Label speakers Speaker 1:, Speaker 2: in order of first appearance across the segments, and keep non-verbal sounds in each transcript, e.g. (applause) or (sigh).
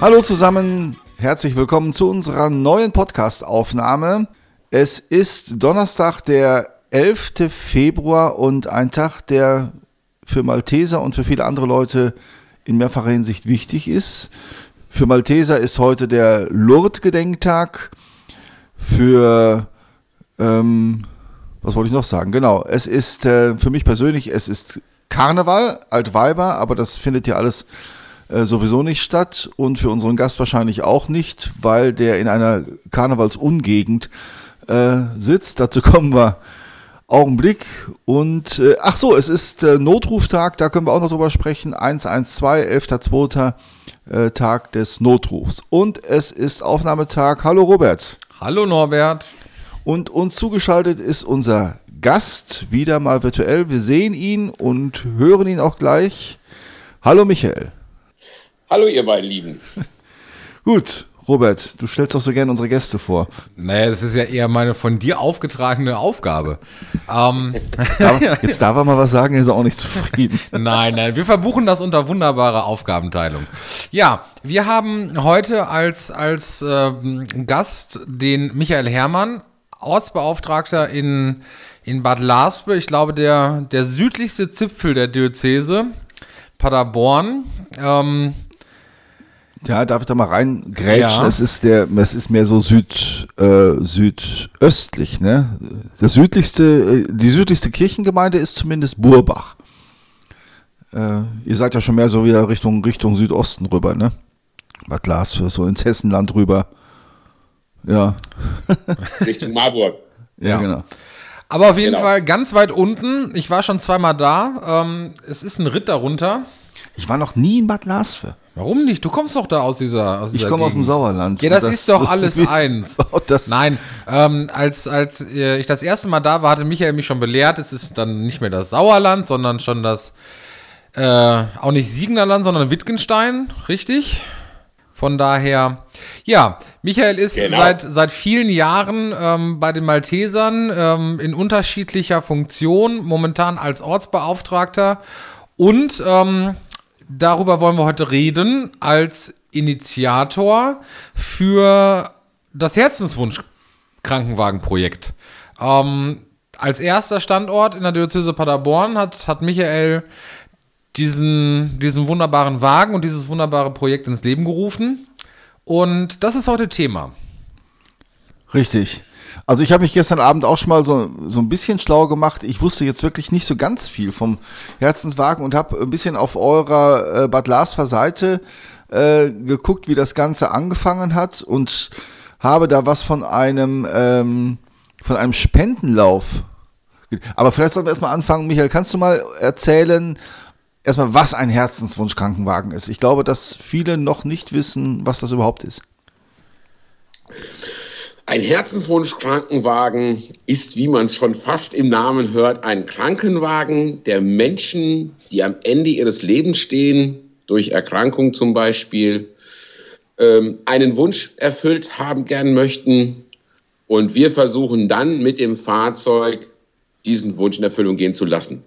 Speaker 1: Hallo zusammen, herzlich willkommen zu unserer neuen Podcast-Aufnahme. Es ist Donnerstag, der 11. Februar und ein Tag, der für Malteser und für viele andere Leute in mehrfacher Hinsicht wichtig ist. Für Malteser ist heute der Lourdes-Gedenktag. Für, ähm, was wollte ich noch sagen? Genau, es ist äh, für mich persönlich, es ist Karneval, Altweiber, aber das findet ja alles äh, sowieso nicht statt und für unseren Gast wahrscheinlich auch nicht, weil der in einer Karnevalsungegend äh, sitzt. Dazu (laughs) kommen wir Augenblick. Und äh, ach so, es ist äh, Notruftag, da können wir auch noch drüber sprechen. 112, 11.2. Äh, Tag des Notrufs. Und es ist Aufnahmetag. Hallo Robert.
Speaker 2: Hallo Norbert.
Speaker 1: Und uns zugeschaltet ist unser Gast, wieder mal virtuell. Wir sehen ihn und hören ihn auch gleich. Hallo Michael.
Speaker 3: Hallo, ihr beiden Lieben. (laughs)
Speaker 1: Gut, Robert, du stellst doch so gerne unsere Gäste vor.
Speaker 2: Naja, das ist ja eher meine von dir aufgetragene Aufgabe. Ähm,
Speaker 1: jetzt, darf, jetzt darf er mal was sagen, er ist auch nicht zufrieden. (laughs)
Speaker 2: nein, nein, wir verbuchen das unter wunderbare Aufgabenteilung. Ja, wir haben heute als, als äh, Gast den Michael Herrmann, Ortsbeauftragter in, in Bad Larspe, ich glaube der, der südlichste Zipfel der Diözese, Paderborn. Ähm,
Speaker 1: ja, darf ich da mal reingrätschen? Ja. Es ist der, es ist mehr so süd, äh, südöstlich, ne? Der südlichste, äh, die südlichste Kirchengemeinde ist zumindest Burbach. Äh, ihr seid ja schon mehr so wieder Richtung, Richtung Südosten rüber, ne? Bad Glas, so ins Hessenland rüber. Ja. (laughs)
Speaker 3: Richtung Marburg.
Speaker 2: Ja, ja, genau. Aber auf jeden genau. Fall ganz weit unten. Ich war schon zweimal da. Ähm, es ist ein Ritt darunter.
Speaker 1: Ich war noch nie in Bad Lasve.
Speaker 2: Warum nicht? Du kommst doch da aus dieser.
Speaker 1: Aus dieser ich komme aus dem Sauerland.
Speaker 2: Ja, das, das ist doch (laughs) alles eins. (laughs) Nein, ähm, als, als äh, ich das erste Mal da war, hatte Michael mich schon belehrt, es ist dann nicht mehr das Sauerland, sondern schon das, äh, auch nicht Siegnerland, sondern Wittgenstein, richtig? Von daher, ja, Michael ist genau. seit, seit vielen Jahren ähm, bei den Maltesern ähm, in unterschiedlicher Funktion, momentan als Ortsbeauftragter und ähm, darüber wollen wir heute reden, als Initiator für das Herzenswunsch-Krankenwagenprojekt. Ähm, als erster Standort in der Diözese Paderborn hat, hat Michael diesen, diesen wunderbaren Wagen und dieses wunderbare Projekt ins Leben gerufen. Und das ist heute Thema.
Speaker 1: Richtig. Also ich habe mich gestern Abend auch schon mal so, so ein bisschen schlau gemacht. Ich wusste jetzt wirklich nicht so ganz viel vom Herzenswagen und habe ein bisschen auf eurer äh, Bad Lasfer Seite äh, geguckt, wie das Ganze angefangen hat und habe da was von einem, ähm, von einem Spendenlauf. Aber vielleicht sollten wir erstmal anfangen. Michael, kannst du mal erzählen, erstmal, was ein Herzenswunsch-Krankenwagen ist? Ich glaube, dass viele noch nicht wissen, was das überhaupt ist.
Speaker 3: Ein Herzenswunsch-Krankenwagen ist, wie man es schon fast im Namen hört, ein Krankenwagen der Menschen, die am Ende ihres Lebens stehen, durch Erkrankung zum Beispiel, ähm, einen Wunsch erfüllt haben gern möchten. Und wir versuchen dann mit dem Fahrzeug diesen Wunsch in Erfüllung gehen zu lassen.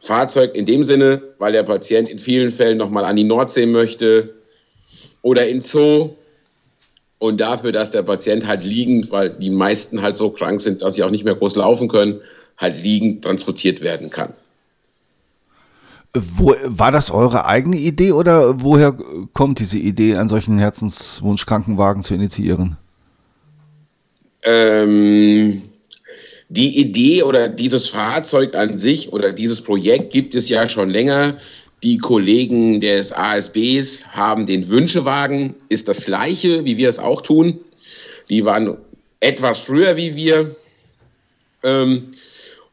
Speaker 3: Fahrzeug in dem Sinne, weil der Patient in vielen Fällen nochmal an die Nordsee möchte oder in Zoo und dafür, dass der Patient halt liegend, weil die meisten halt so krank sind, dass sie auch nicht mehr groß laufen können, halt liegend transportiert werden kann.
Speaker 1: Wo, war das eure eigene Idee oder woher kommt diese Idee, einen solchen Herzenswunsch-Krankenwagen zu initiieren?
Speaker 3: Ähm, die Idee oder dieses Fahrzeug an sich oder dieses Projekt gibt es ja schon länger. Die Kollegen des ASBs haben den Wünschewagen, ist das gleiche, wie wir es auch tun. Die waren etwas früher wie wir. Ähm,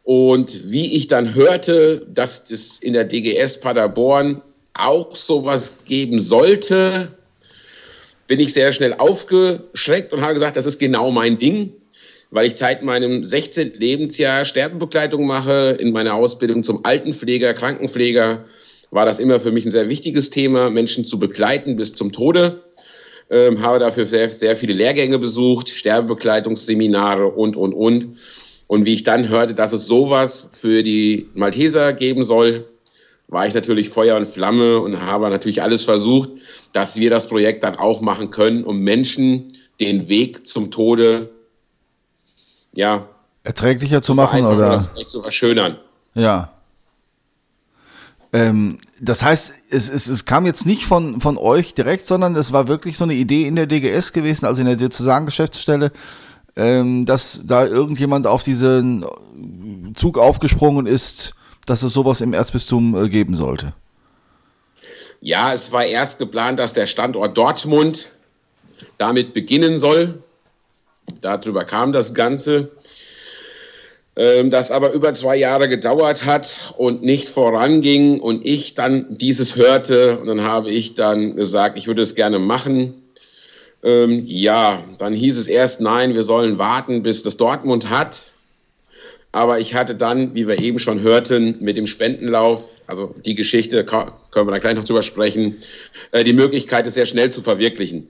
Speaker 3: und wie ich dann hörte, dass es in der DGS Paderborn auch sowas geben sollte, bin ich sehr schnell aufgeschreckt und habe gesagt, das ist genau mein Ding, weil ich seit meinem 16. Lebensjahr Sterbebegleitung mache, in meiner Ausbildung zum Altenpfleger, Krankenpfleger war das immer für mich ein sehr wichtiges Thema, Menschen zu begleiten bis zum Tode. Ähm, habe dafür sehr, sehr viele Lehrgänge besucht, Sterbebegleitungsseminare und, und, und. Und wie ich dann hörte, dass es sowas für die Malteser geben soll, war ich natürlich Feuer und Flamme und habe natürlich alles versucht, dass wir das Projekt dann auch machen können, um Menschen den Weg zum Tode ja,
Speaker 1: erträglicher zu machen oder
Speaker 3: zu verschönern.
Speaker 1: Ja. Ähm, das heißt, es, es, es kam jetzt nicht von, von euch direkt, sondern es war wirklich so eine Idee in der DGS gewesen, also in der Diözesangeschäftsstelle, ähm, dass da irgendjemand auf diesen Zug aufgesprungen ist, dass es sowas im Erzbistum äh, geben sollte.
Speaker 3: Ja, es war erst geplant, dass der Standort Dortmund damit beginnen soll. Darüber kam das Ganze. Ähm, das aber über zwei Jahre gedauert hat und nicht voranging und ich dann dieses hörte und dann habe ich dann gesagt, ich würde es gerne machen. Ähm, ja, dann hieß es erst, nein, wir sollen warten, bis das Dortmund hat. Aber ich hatte dann, wie wir eben schon hörten, mit dem Spendenlauf, also die Geschichte, können wir da gleich noch drüber sprechen, äh, die Möglichkeit, es sehr schnell zu verwirklichen.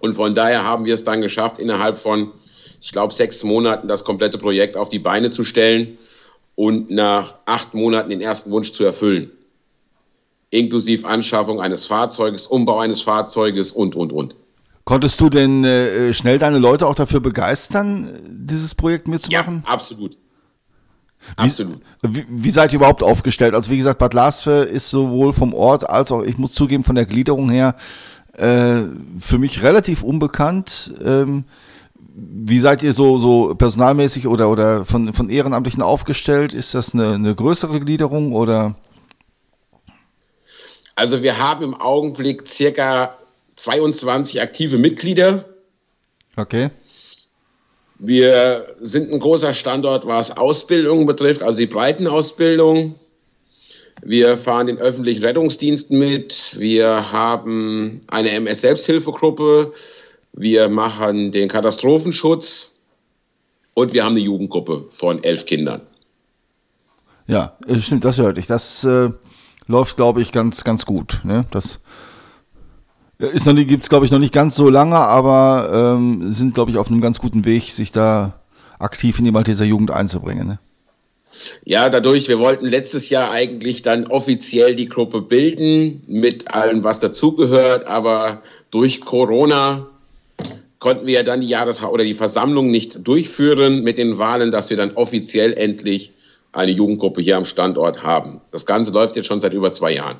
Speaker 3: Und von daher haben wir es dann geschafft, innerhalb von ich glaube, sechs Monaten das komplette Projekt auf die Beine zu stellen und nach acht Monaten den ersten Wunsch zu erfüllen. Inklusive Anschaffung eines Fahrzeuges, Umbau eines Fahrzeuges und, und, und.
Speaker 1: Konntest du denn äh, schnell deine Leute auch dafür begeistern, dieses Projekt mitzumachen?
Speaker 3: Ja, absolut.
Speaker 1: Absolut. Wie, wie, seid ihr überhaupt aufgestellt? Also wie gesagt, Bad Lasfe ist sowohl vom Ort als auch, ich muss zugeben, von der Gliederung her äh, für mich relativ unbekannt. Ähm, wie seid ihr so, so personalmäßig oder, oder von, von Ehrenamtlichen aufgestellt? Ist das eine, eine größere Gliederung oder?
Speaker 3: Also wir haben im Augenblick circa 22 aktive Mitglieder.
Speaker 1: Okay.
Speaker 3: Wir sind ein großer Standort, was Ausbildung betrifft, also die Breitenausbildung. Wir fahren den öffentlichen Rettungsdiensten mit. Wir haben eine MS-Selbsthilfegruppe. Wir machen den Katastrophenschutz und wir haben eine Jugendgruppe von elf Kindern.
Speaker 1: Ja, äh, stimmt, das hörte ich. Das äh, läuft, glaube ich, ganz, ganz gut. Ne? Das äh, ist noch nicht, gibt es, glaube ich, noch nicht ganz so lange, aber ähm, sind, glaube ich, auf einem ganz guten Weg, sich da aktiv in die Malteser Jugend einzubringen. Ne?
Speaker 3: Ja, dadurch, wir wollten letztes Jahr eigentlich dann offiziell die Gruppe bilden, mit allem, was dazugehört, aber durch Corona konnten wir ja dann die Jahres- oder die Versammlung nicht durchführen mit den Wahlen, dass wir dann offiziell endlich eine Jugendgruppe hier am Standort haben. Das Ganze läuft jetzt schon seit über zwei Jahren.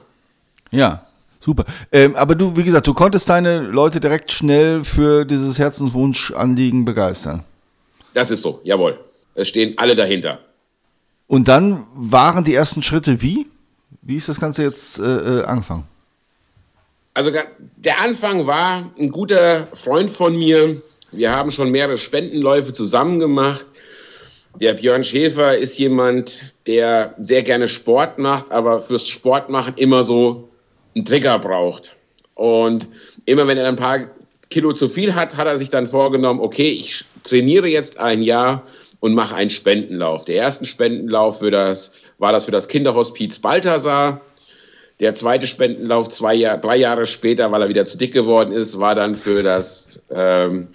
Speaker 1: Ja, super. Ähm, aber du, wie gesagt, du konntest deine Leute direkt schnell für dieses Herzenswunschanliegen begeistern.
Speaker 3: Das ist so, jawohl. Es stehen alle dahinter.
Speaker 1: Und dann waren die ersten Schritte wie? Wie ist das Ganze jetzt äh, äh angefangen?
Speaker 3: Also der Anfang war ein guter Freund von mir. Wir haben schon mehrere Spendenläufe zusammen gemacht. Der Björn Schäfer ist jemand, der sehr gerne Sport macht, aber fürs Sportmachen immer so einen Trigger braucht. Und immer wenn er ein paar Kilo zu viel hat, hat er sich dann vorgenommen, okay, ich trainiere jetzt ein Jahr und mache einen Spendenlauf. Der erste Spendenlauf das, war das für das Kinderhospiz Balthasar. Der zweite Spendenlauf zwei Jahr, drei Jahre später, weil er wieder zu dick geworden ist, war dann für das ähm,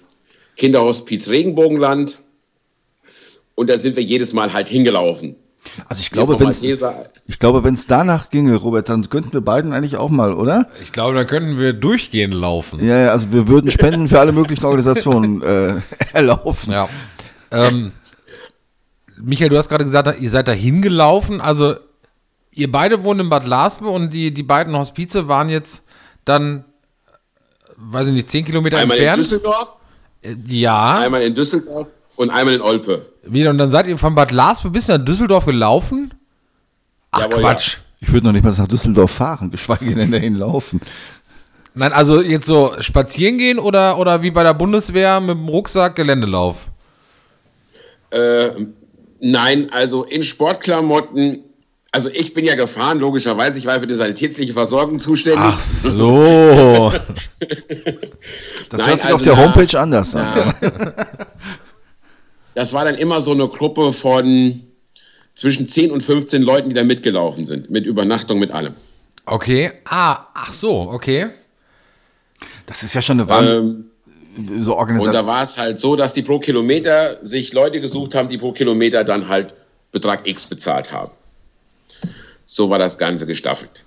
Speaker 3: Kinderhospiz Regenbogenland. Und da sind wir jedes Mal halt hingelaufen.
Speaker 1: Also ich glaube, wenn es ich glaube, wenn es danach ginge, Robert, dann könnten wir beiden eigentlich auch mal, oder?
Speaker 2: Ich glaube, dann könnten wir durchgehend laufen.
Speaker 1: Ja, ja also wir würden Spenden für alle möglichen Organisationen (laughs) äh, erlaufen.
Speaker 2: Ja. Ähm, Michael, du hast gerade gesagt, ihr seid da hingelaufen. Also ihr beide wohnt in Bad Laspe und die, die beiden Hospize waren jetzt dann, weiß ich nicht, zehn Kilometer
Speaker 3: einmal
Speaker 2: entfernt.
Speaker 3: Einmal in Düsseldorf.
Speaker 2: Äh, ja.
Speaker 3: Einmal in Düsseldorf und einmal in Olpe.
Speaker 2: Wieder, und dann seid ihr von Bad Laspe bis nach Düsseldorf gelaufen? Ach Jawohl, Quatsch. Ja.
Speaker 1: Ich würde noch nicht mal nach Düsseldorf fahren, geschweige denn dahin laufen.
Speaker 2: Nein, also jetzt so spazieren gehen oder, oder wie bei der Bundeswehr mit dem Rucksack Geländelauf?
Speaker 3: Äh, nein, also in Sportklamotten also ich bin ja gefahren, logischerweise. Ich war für die sanitätsliche Versorgung zuständig.
Speaker 1: Ach so. (laughs) das Nein, hört sich also auf der Homepage na, anders an. (laughs)
Speaker 3: das war dann immer so eine Gruppe von zwischen 10 und 15 Leuten, die da mitgelaufen sind. Mit Übernachtung, mit allem.
Speaker 2: Okay. Ah, ach so, okay.
Speaker 1: Das ist ja schon eine Wahnsinn. Ähm,
Speaker 3: so Und da war es halt so, dass die pro Kilometer sich Leute gesucht haben, die pro Kilometer dann halt Betrag X bezahlt haben. So war das Ganze gestaffelt.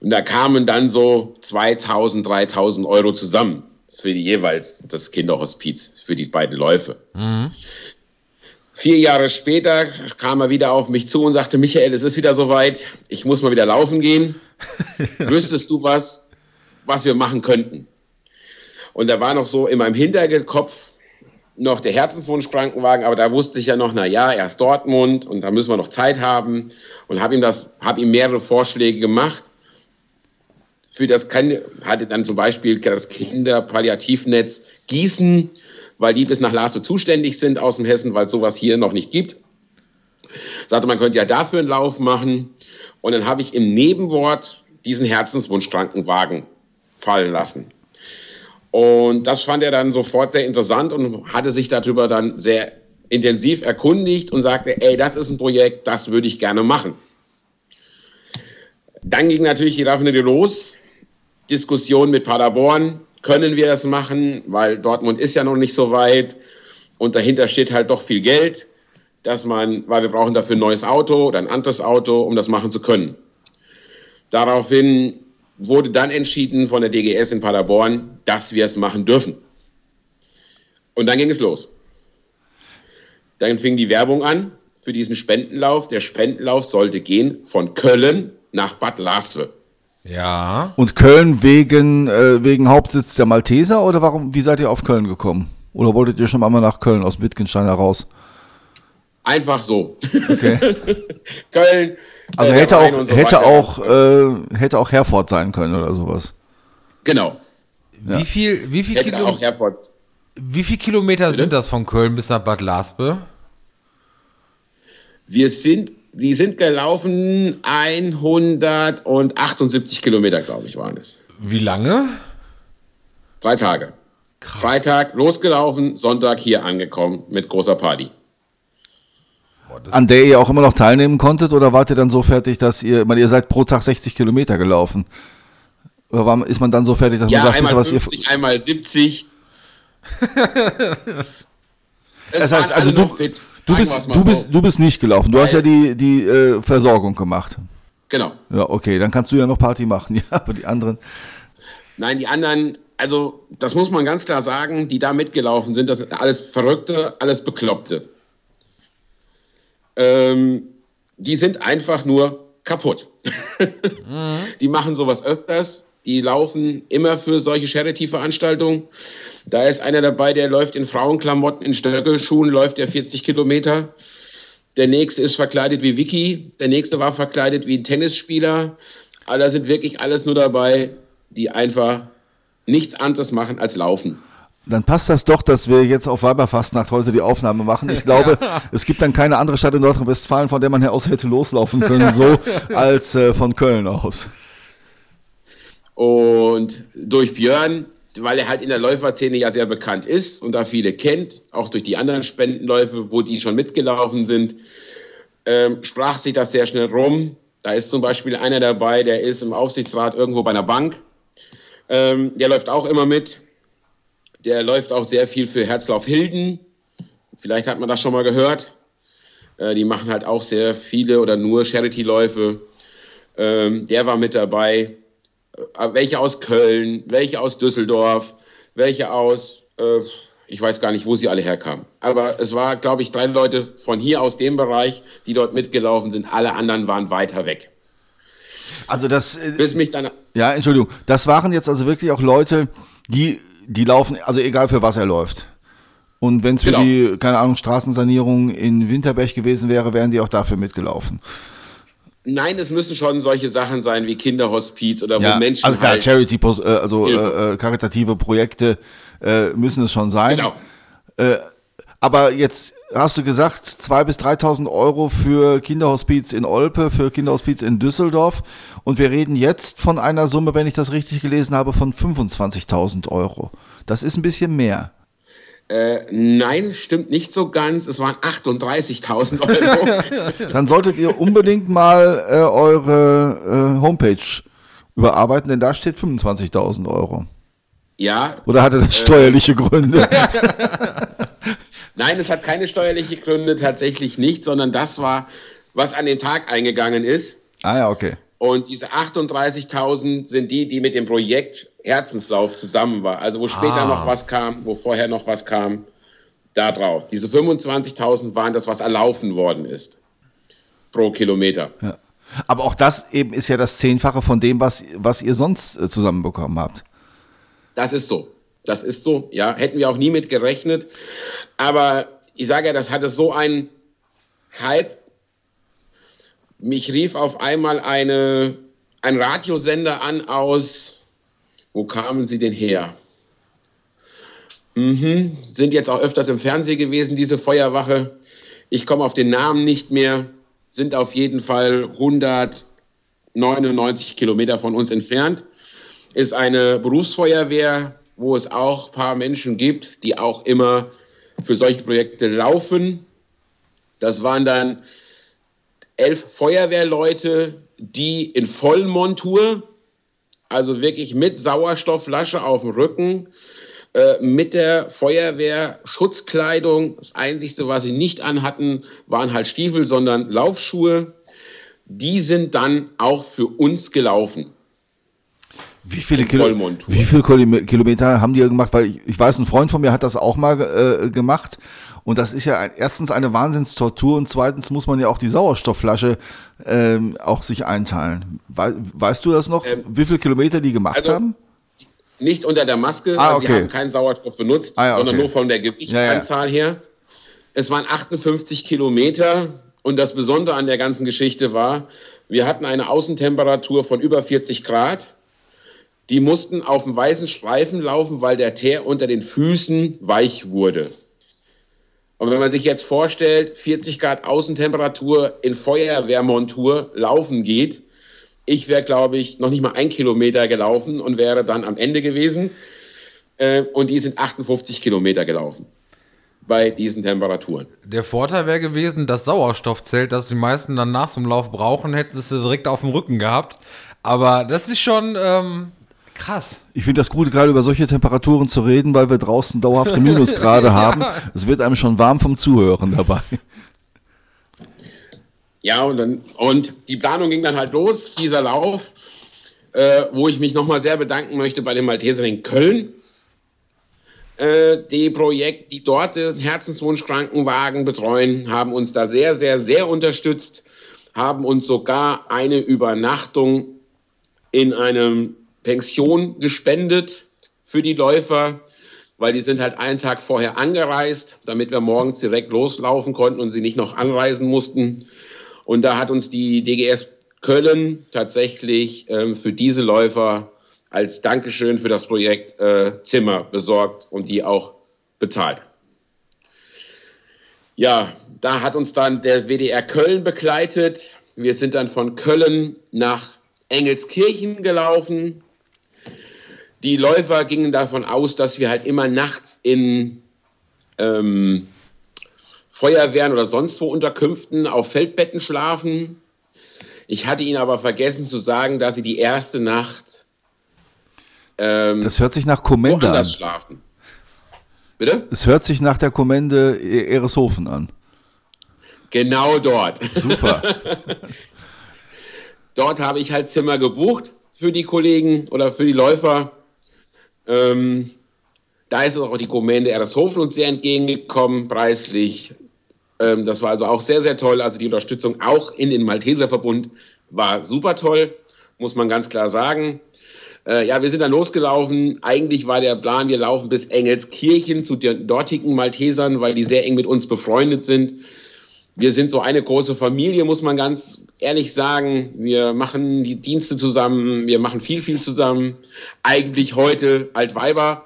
Speaker 3: Und da kamen dann so 2000, 3000 Euro zusammen für die jeweils das Kinderhospiz, für die beiden Läufe. Mhm. Vier Jahre später kam er wieder auf mich zu und sagte, Michael, es ist wieder soweit, ich muss mal wieder laufen gehen. (laughs) Wüsstest du was, was wir machen könnten? Und da war noch so in meinem Hinterkopf noch der Herzenswunsch-Krankenwagen, aber da wusste ich ja noch, na ja, erst Dortmund und da müssen wir noch Zeit haben und habe ihm das, habe ihm mehrere Vorschläge gemacht. Für das kann, hatte dann zum Beispiel das Kinderpalliativnetz Gießen weil die bis nach Lasso zuständig sind aus dem Hessen, weil es sowas hier noch nicht gibt. Sagte, man könnte ja dafür einen Lauf machen. Und dann habe ich im Nebenwort diesen Herzenswunschkrankenwagen fallen lassen. Und das fand er dann sofort sehr interessant und hatte sich darüber dann sehr intensiv erkundigt und sagte, ey, das ist ein Projekt, das würde ich gerne machen. Dann ging natürlich die Raffinerie los. Diskussion mit Paderborn können wir das machen, weil Dortmund ist ja noch nicht so weit und dahinter steht halt doch viel Geld, dass man, weil wir brauchen dafür ein neues Auto oder ein anderes Auto, um das machen zu können. Daraufhin wurde dann entschieden von der DGS in Paderborn, dass wir es machen dürfen. Und dann ging es los. Dann fing die Werbung an für diesen Spendenlauf. Der Spendenlauf sollte gehen von Köln nach Bad Laswe.
Speaker 1: Ja. Und Köln wegen, äh, wegen Hauptsitz der Malteser oder warum, wie seid ihr auf Köln gekommen? Oder wolltet ihr schon einmal nach Köln aus Wittgenstein heraus?
Speaker 3: Einfach so. Okay. (laughs) Köln.
Speaker 1: Also äh, hätte auch, so hätte, auch äh, hätte auch Herford sein können oder sowas.
Speaker 3: Genau.
Speaker 2: Ja. Wie viel, wie viel, Kilo wie viel Kilometer Bitte? sind das von Köln bis nach Bad Laspe?
Speaker 3: Wir sind die sind gelaufen 178 Kilometer, glaube ich, waren es.
Speaker 2: Wie lange?
Speaker 3: Drei Tage. Krass. Freitag losgelaufen, Sonntag hier angekommen mit großer Party.
Speaker 1: An der ihr auch immer noch teilnehmen konntet oder wart ihr dann so fertig, dass ihr, ich meine, ihr seid pro Tag 60 Kilometer gelaufen? Oder war, ist man dann so fertig, dass
Speaker 3: ja,
Speaker 1: man sagt,
Speaker 3: einmal was 50, ihr. Einmal 70. (laughs)
Speaker 1: das heißt, also du. Du bist, du, bist, du bist nicht gelaufen. Du Weil, hast ja die, die äh, Versorgung gemacht.
Speaker 3: Genau.
Speaker 1: Ja, okay, dann kannst du ja noch Party machen. (laughs) Ja, aber die anderen.
Speaker 3: Nein, die anderen, also das muss man ganz klar sagen, die da mitgelaufen sind, das sind alles Verrückte, alles Bekloppte. Ähm, die sind einfach nur kaputt. mhm. (laughs) Die machen sowas öfters. Die laufen immer für solche Charity-Veranstaltungen. Da ist einer dabei, der läuft in Frauenklamotten, in Stöckelschuhen, läuft der 40 Kilometer. Der nächste ist verkleidet wie Vicky. Der nächste war verkleidet wie ein Tennisspieler. Alle sind wirklich alles nur dabei, die einfach nichts anderes machen als laufen.
Speaker 1: Dann passt das doch, dass wir jetzt auf Weiberfastnacht heute die Aufnahme machen. Ich (laughs) glaube, es gibt dann keine andere Stadt in Nordrhein-Westfalen, von der man her aus hätte loslaufen können, so (laughs) als äh, von Köln aus.
Speaker 3: Und durch Björn weil er halt in der Läuferszene ja sehr bekannt ist und da viele kennt, auch durch die anderen Spendenläufe, wo die schon mitgelaufen sind, ähm, sprach sich das sehr schnell rum. Da ist zum Beispiel einer dabei, der ist im Aufsichtsrat irgendwo bei einer Bank. Ähm, der läuft auch immer mit. Der läuft auch sehr viel für Herzlauf Hilden. Vielleicht hat man das schon mal gehört. Äh, die machen halt auch sehr viele oder nur Charity-Läufe. Ähm, der war mit dabei. Äh, welche aus Köln, welche aus Düsseldorf, welche aus, äh, ich weiß gar nicht, wo sie alle herkamen. Aber es war, glaube ich, drei Leute von hier aus dem Bereich, die dort mitgelaufen sind. Alle anderen waren weiter weg.
Speaker 1: Also das. Äh, Bis mich dann. Ja, Entschuldigung. Das waren jetzt also wirklich auch Leute, die, die laufen, also egal für was er läuft. Und wenn es für genau. die, keine Ahnung, Straßensanierung in Winterberg gewesen wäre, wären die auch dafür mitgelaufen.
Speaker 3: Nein, es müssen schon solche Sachen sein wie Kinderhospiz oder
Speaker 1: ja,
Speaker 3: wo Menschen.
Speaker 1: Also klar, halt Charity, äh, also äh, äh, karitative Projekte äh, müssen es schon sein. Genau. Äh, aber jetzt hast du gesagt, 2.000 bis 3.000 Euro für Kinderhospiz in Olpe, für Kinderhospiz in Düsseldorf. Und wir reden jetzt von einer Summe, wenn ich das richtig gelesen habe, von 25.000 Euro. Das ist ein bisschen mehr.
Speaker 3: Äh, nein, stimmt nicht so ganz. Es waren 38.000 Euro. (laughs)
Speaker 1: Dann solltet ihr unbedingt mal äh, eure äh, Homepage überarbeiten, denn da steht 25.000 Euro.
Speaker 3: Ja.
Speaker 1: Oder hatte das äh, steuerliche Gründe? (laughs)
Speaker 3: Nein, es hat keine steuerliche Gründe, tatsächlich nicht, sondern das war, was an den Tag eingegangen ist.
Speaker 1: Ah ja, okay.
Speaker 3: Und diese 38.000 sind die, die mit dem Projekt Herzenslauf zusammen war. Also wo später ah. noch was kam, wo vorher noch was kam, da drauf. Diese 25.000 waren das, was erlaufen worden ist pro Kilometer.
Speaker 1: Ja. Aber auch das eben ist ja das Zehnfache von dem, was, was ihr sonst äh, zusammenbekommen habt.
Speaker 3: Das ist so. Das ist so. Ja, hätten wir auch nie mit gerechnet. Aber ich sage ja, das hatte so einen Hype. Mich rief auf einmal eine, ein Radiosender an aus, wo kamen sie denn her? Mhm. Sind jetzt auch öfters im Fernsehen gewesen, diese Feuerwache. Ich komme auf den Namen nicht mehr sind auf jeden Fall 199 Kilometer von uns entfernt. Ist eine Berufsfeuerwehr, wo es auch ein paar Menschen gibt, die auch immer für solche Projekte laufen. Das waren dann elf Feuerwehrleute, die in Vollmontur, also wirklich mit Sauerstoffflasche auf dem Rücken, äh, mit der Feuerwehr Schutzkleidung. Das Einzige, was sie nicht anhatten, waren halt Stiefel, sondern Laufschuhe. Die sind dann auch für uns gelaufen.
Speaker 1: Wie viele, Kilo, wie viele Kilometer haben die gemacht? Weil ich, ich, weiß, ein Freund von mir hat das auch mal äh, gemacht. Und das ist ja ein, erstens eine Wahnsinnstortur und zweitens muss man ja auch die Sauerstoffflasche ähm, auch sich einteilen. We weißt du das noch, ähm, wie viele Kilometer die gemacht also, haben?
Speaker 3: Nicht unter der Maske, ah, okay. sie haben keinen Sauerstoff benutzt, ah, ja, sondern okay. nur von der Gewichtsanzahl ja, ja. her. Es waren 58 Kilometer und das Besondere an der ganzen Geschichte war, wir hatten eine Außentemperatur von über 40 Grad. Die mussten auf dem weißen Streifen laufen, weil der Teer unter den Füßen weich wurde. Und wenn man sich jetzt vorstellt, 40 Grad Außentemperatur in Feuerwehrmontur laufen geht, ich wäre, glaube ich, noch nicht mal ein Kilometer gelaufen und wäre dann am Ende gewesen. Äh, und die sind 58 Kilometer gelaufen bei diesen Temperaturen.
Speaker 2: Der Vorteil wäre gewesen, das Sauerstoffzelt, das die meisten dann nach einem Lauf brauchen, hätten sie direkt auf dem Rücken gehabt. Aber das ist schon ähm, krass.
Speaker 1: Ich finde das gut, gerade über solche Temperaturen zu reden, weil wir draußen dauerhafte Minusgrade (laughs) ja. haben. Es wird einem schon warm vom Zuhören dabei.
Speaker 3: Ja, und, dann, und die Planung ging dann halt los, dieser Lauf, äh, wo ich mich nochmal sehr bedanken möchte bei dem Malteser in Köln. Äh, die Projekt, die dort den Herzenswunsch-Krankenwagen betreuen, haben uns da sehr, sehr, sehr unterstützt, haben uns sogar eine Übernachtung in einem Pension gespendet für die Läufer, weil die sind halt einen Tag vorher angereist, damit wir morgens direkt loslaufen konnten und sie nicht noch anreisen mussten. Und da hat uns die DGS Köln tatsächlich ähm, für diese Läufer als Dankeschön für das Projekt äh, Zimmer besorgt und die auch bezahlt. Ja, da hat uns dann der WDR Köln begleitet. Wir sind dann von Köln nach Engelskirchen gelaufen. Die Läufer gingen davon aus, dass wir halt immer nachts in ähm, Feuerwehren oder sonst wo Unterkünften auf Feldbetten schlafen. Ich hatte Ihnen aber vergessen zu sagen, dass Sie die erste Nacht.
Speaker 1: Ähm, das hört sich nach Kommende an.
Speaker 3: schlafen.
Speaker 1: Bitte? Es hört sich nach der Kommende e- Ereshofen an.
Speaker 3: Genau dort.
Speaker 1: Super. (laughs)
Speaker 3: dort habe ich halt Zimmer gebucht für die Kollegen oder für die Läufer. Ähm, da ist auch die Kommende Ereshofen uns sehr entgegengekommen, preislich. Ähm, das war also auch sehr, sehr toll. Also die Unterstützung auch in den Malteserverbund war super toll, muss man ganz klar sagen. Äh, ja, wir sind dann losgelaufen. Eigentlich war der Plan, wir laufen bis Engelskirchen zu den dortigen Maltesern, weil die sehr eng mit uns befreundet sind. Wir sind so eine große Familie, muss man ganz ehrlich sagen. Wir machen die Dienste zusammen, wir machen viel, viel zusammen. Eigentlich heute Altweiber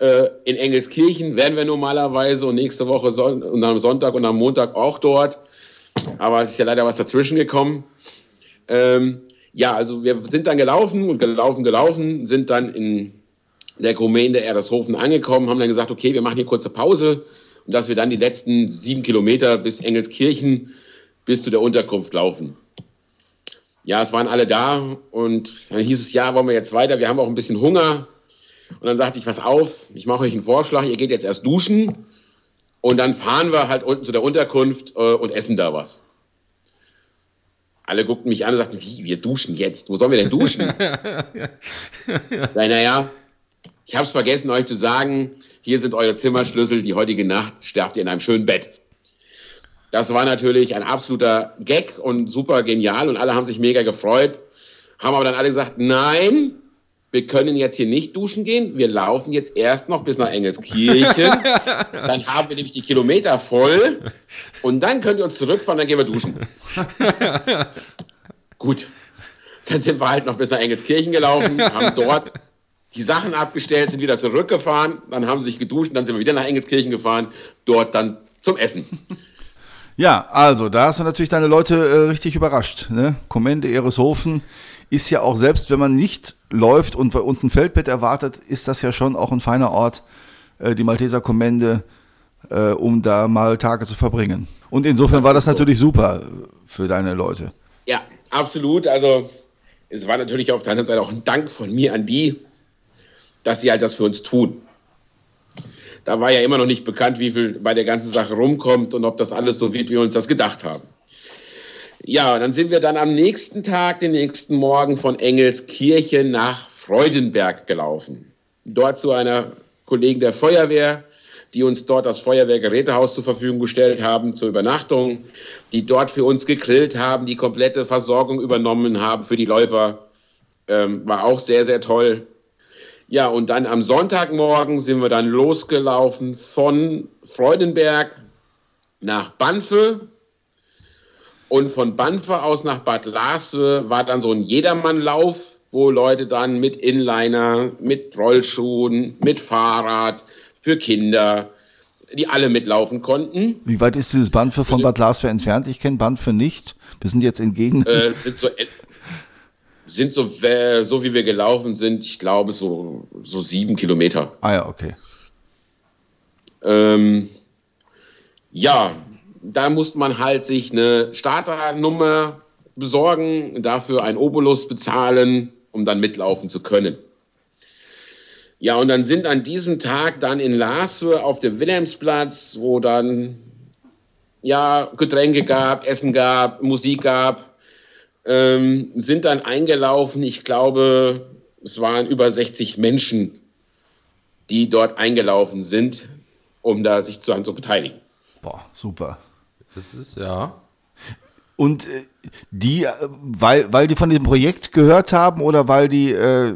Speaker 3: äh, in Engelskirchen werden wir normalerweise und nächste Woche Son und am Sonntag und am Montag auch dort. Aber es ist ja leider was dazwischen gekommen. Ähm, ja, also wir sind dann gelaufen und gelaufen, gelaufen, sind dann in der Gemeinde Erdershofen angekommen, haben dann gesagt, okay, wir machen hier kurze Pause und dass wir dann die letzten sieben Kilometer bis Engelskirchen bis zu der Unterkunft laufen. Ja, es waren alle da und dann hieß es, ja, wollen wir jetzt weiter, wir haben auch ein bisschen Hunger. Und dann sagte ich, was auf, ich mache euch einen Vorschlag, ihr geht jetzt erst duschen und dann fahren wir halt unten zu der Unterkunft äh, und essen da was. Alle guckten mich an und sagten, wie, wir duschen jetzt? Wo sollen wir denn duschen? (laughs) naja, ich habe es vergessen, euch zu sagen, hier sind eure Zimmerschlüssel, die heutige Nacht sterft ihr in einem schönen Bett. Das war natürlich ein absoluter Gag und super genial und alle haben sich mega gefreut, haben aber dann alle gesagt, nein, wir können jetzt hier nicht duschen gehen, wir laufen jetzt erst noch bis nach Engelskirchen, (laughs) dann haben wir nämlich die Kilometer voll und dann könnt ihr uns zurückfahren, dann gehen wir duschen. (laughs) Gut, dann sind wir halt noch bis nach Engelskirchen gelaufen, haben dort die Sachen abgestellt, sind wieder zurückgefahren, dann haben sie sich geduscht, dann sind wir wieder nach Engelskirchen gefahren, dort dann zum Essen. (laughs)
Speaker 1: Ja, also da hast du natürlich deine Leute äh, richtig überrascht. Ne? Kommende Ereshofen ist ja auch selbst, wenn man nicht läuft und, und ein Feldbett erwartet, ist das ja schon auch ein feiner Ort, äh, die Malteser Kommende, äh, um da mal Tage zu verbringen. Und insofern das war das so. natürlich super für deine Leute.
Speaker 3: Ja, absolut. Also es war natürlich auf der anderen Seite auch ein Dank von mir an die, dass sie halt das für uns tun. Da war ja immer noch nicht bekannt, wie viel bei der ganzen Sache rumkommt und ob das alles so wird, wie wir uns das gedacht haben. Ja, dann sind wir dann am nächsten Tag, den nächsten Morgen von Engelskirchen nach Freudenberg gelaufen. Dort zu einer Kollegin der Feuerwehr, die uns dort das Feuerwehrgerätehaus zur Verfügung gestellt haben zur Übernachtung, die dort für uns gegrillt haben, die komplette Versorgung übernommen haben für die Läufer. Ähm, war auch sehr, sehr toll. Ja, und dann am Sonntagmorgen sind wir dann losgelaufen von Freudenberg nach Banfe. Und von Banfe aus nach Bad Laswe war dann so ein Jedermannlauf, wo Leute dann mit Inliner, mit Rollschuhen, mit Fahrrad, für Kinder, die alle mitlaufen konnten.
Speaker 1: Wie weit ist dieses Banfe von Bad Laswe entfernt? Ich kenne Banfe nicht. Wir sind jetzt entgegen.
Speaker 3: Äh, sind so sind so, so wie wir gelaufen sind, ich glaube, so, so sieben Kilometer.
Speaker 1: Ah ja, okay.
Speaker 3: Ähm, ja, da musste man halt sich eine Starternummer besorgen, dafür ein Obolus bezahlen, um dann mitlaufen zu können. Ja, und dann sind an diesem Tag dann in Laswe auf dem Wilhelmsplatz, wo dann ja Getränke gab, Essen gab, Musik gab, ähm, sind dann eingelaufen. Ich glaube, es waren über 60 Menschen, die dort eingelaufen sind, um da sich zu, zu beteiligen.
Speaker 1: Boah, super.
Speaker 2: Das ist ja.
Speaker 1: Und äh, die, äh, weil, weil die von dem Projekt gehört haben oder weil die, äh,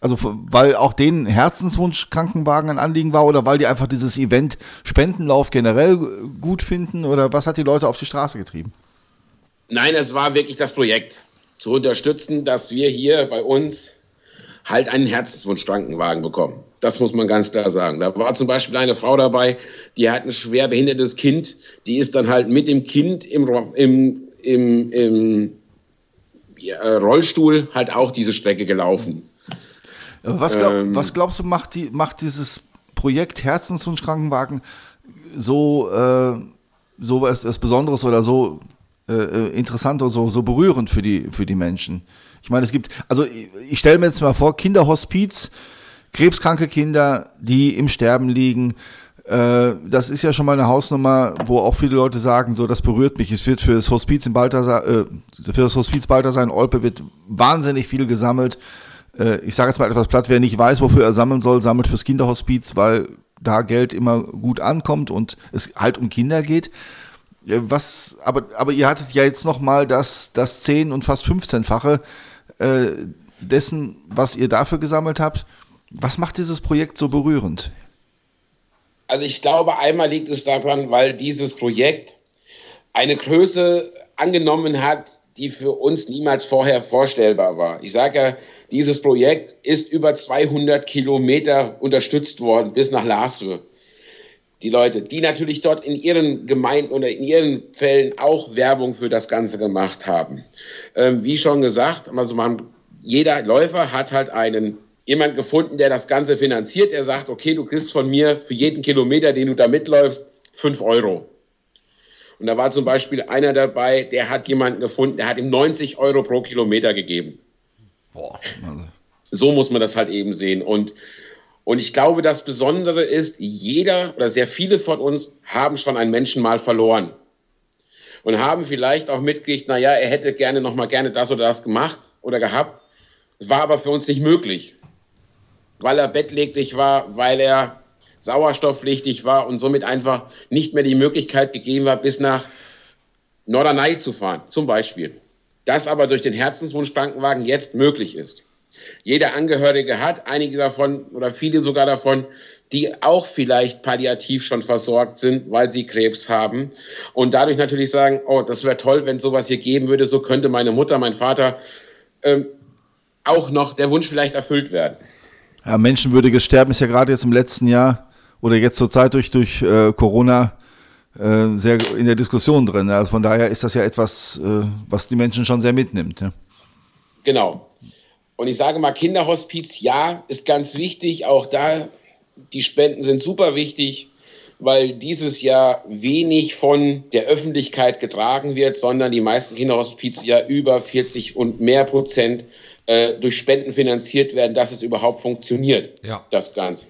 Speaker 1: also weil auch denen Herzenswunsch Krankenwagen ein Anliegen war oder weil die einfach dieses Event Spendenlauf generell gut finden oder was hat die Leute auf die Straße getrieben?
Speaker 3: Nein, es war wirklich das Projekt zu unterstützen, dass wir hier bei uns halt einen Herzenswunsch-Krankenwagen bekommen. Das muss man ganz klar sagen. Da war zum Beispiel eine Frau dabei, die hat ein schwer behindertes Kind, die ist dann halt mit dem Kind im, im, im, im ja, Rollstuhl halt auch diese Strecke gelaufen.
Speaker 1: Was, glaub, ähm, was glaubst du, macht, die, macht dieses Projekt Herzenswunsch Krankenwagen so, äh, so was, was Besonderes oder so äh, äh, interessant und so, so berührend für die, für die Menschen. Ich meine, es gibt, also ich, ich stelle mir jetzt mal vor, Kinderhospiz, krebskranke Kinder, die im Sterben liegen. Äh, das ist ja schon mal eine Hausnummer, wo auch viele Leute sagen, so das berührt mich. Es wird für das Hospiz in Balthasar, äh, für das Hospiz Balthasar in Olpe wird wahnsinnig viel gesammelt. Äh, ich sage jetzt mal etwas platt, wer nicht weiß, wofür er sammeln soll, sammelt fürs Kinderhospiz, weil da Geld immer gut ankommt und es halt um Kinder geht. Was, aber, aber ihr hattet ja jetzt nochmal das, das 10 und fast 15-fache äh, dessen, was ihr dafür gesammelt habt. Was macht dieses Projekt so berührend?
Speaker 3: Also ich glaube, einmal liegt es daran, weil dieses Projekt eine Größe angenommen hat, die für uns niemals vorher vorstellbar war. Ich sage ja, dieses Projekt ist über 200 Kilometer unterstützt worden bis nach Laswe die Leute, die natürlich dort in ihren Gemeinden oder in ihren Fällen auch Werbung für das Ganze gemacht haben. Ähm, wie schon gesagt, also man, jeder Läufer hat halt einen jemand gefunden, der das Ganze finanziert. Er sagt, okay, du kriegst von mir für jeden Kilometer, den du da mitläufst, fünf Euro. Und da war zum Beispiel einer dabei, der hat jemanden gefunden, der hat ihm 90 Euro pro Kilometer gegeben. Boah. So muss man das halt eben sehen. Und und ich glaube, das Besondere ist, jeder oder sehr viele von uns haben schon einen Menschen mal verloren. und haben vielleicht auch mitgekriegt, naja, er hätte gerne noch mal gerne das oder das gemacht oder gehabt. War aber für uns nicht möglich, weil er bettlägerig war, weil er sauerstoffpflichtig war und somit einfach nicht mehr die Möglichkeit gegeben war, bis nach Norderney zu fahren, zum Beispiel. Das aber durch den Herzenswunsch-Krankenwagen jetzt möglich ist. Jeder Angehörige hat, einige davon oder viele sogar davon, die auch vielleicht palliativ schon versorgt sind, weil sie Krebs haben und dadurch natürlich sagen, oh, das wäre toll, wenn sowas hier geben würde, so könnte meine Mutter, mein Vater ähm, auch noch der Wunsch vielleicht erfüllt werden.
Speaker 1: Ja, menschenwürdiges Sterben ist ja gerade jetzt im letzten Jahr oder jetzt zur Zeit durch, durch äh, Corona äh, sehr in der Diskussion drin. Also von daher ist das ja etwas, äh, was die Menschen schon sehr mitnimmt. Ja.
Speaker 3: Genau. Und ich sage mal, Kinderhospiz, ja, ist ganz wichtig. Auch da, die Spenden sind super wichtig, weil dieses Jahr wenig von der Öffentlichkeit getragen wird, sondern die meisten Kinderhospiz ja über 40 und mehr Prozent äh, durch Spenden finanziert werden, dass es überhaupt funktioniert, ja. das Ganze.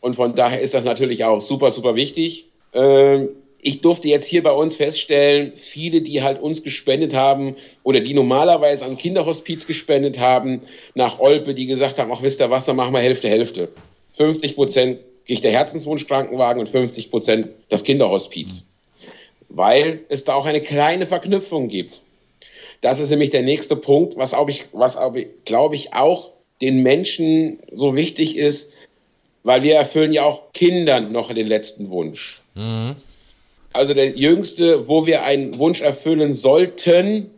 Speaker 3: Und von daher ist das natürlich auch super, super wichtig. Ähm, ich durfte jetzt hier bei uns feststellen, viele, die halt uns gespendet haben oder die normalerweise an Kinderhospiz gespendet haben, nach Olpe, die gesagt haben, ach wisst ihr was, dann machen wir Hälfte, Hälfte. 50 Prozent kriegt der Herzenswunsch-Krankenwagen und 50 Prozent das Kinderhospiz. Weil es da auch eine kleine Verknüpfung gibt. Das ist nämlich der nächste Punkt, was, was glaube ich, auch den Menschen so wichtig ist, weil wir erfüllen ja auch Kindern noch den letzten Wunsch. Mhm. Also der jüngste, wo wir einen Wunsch erfüllen sollten,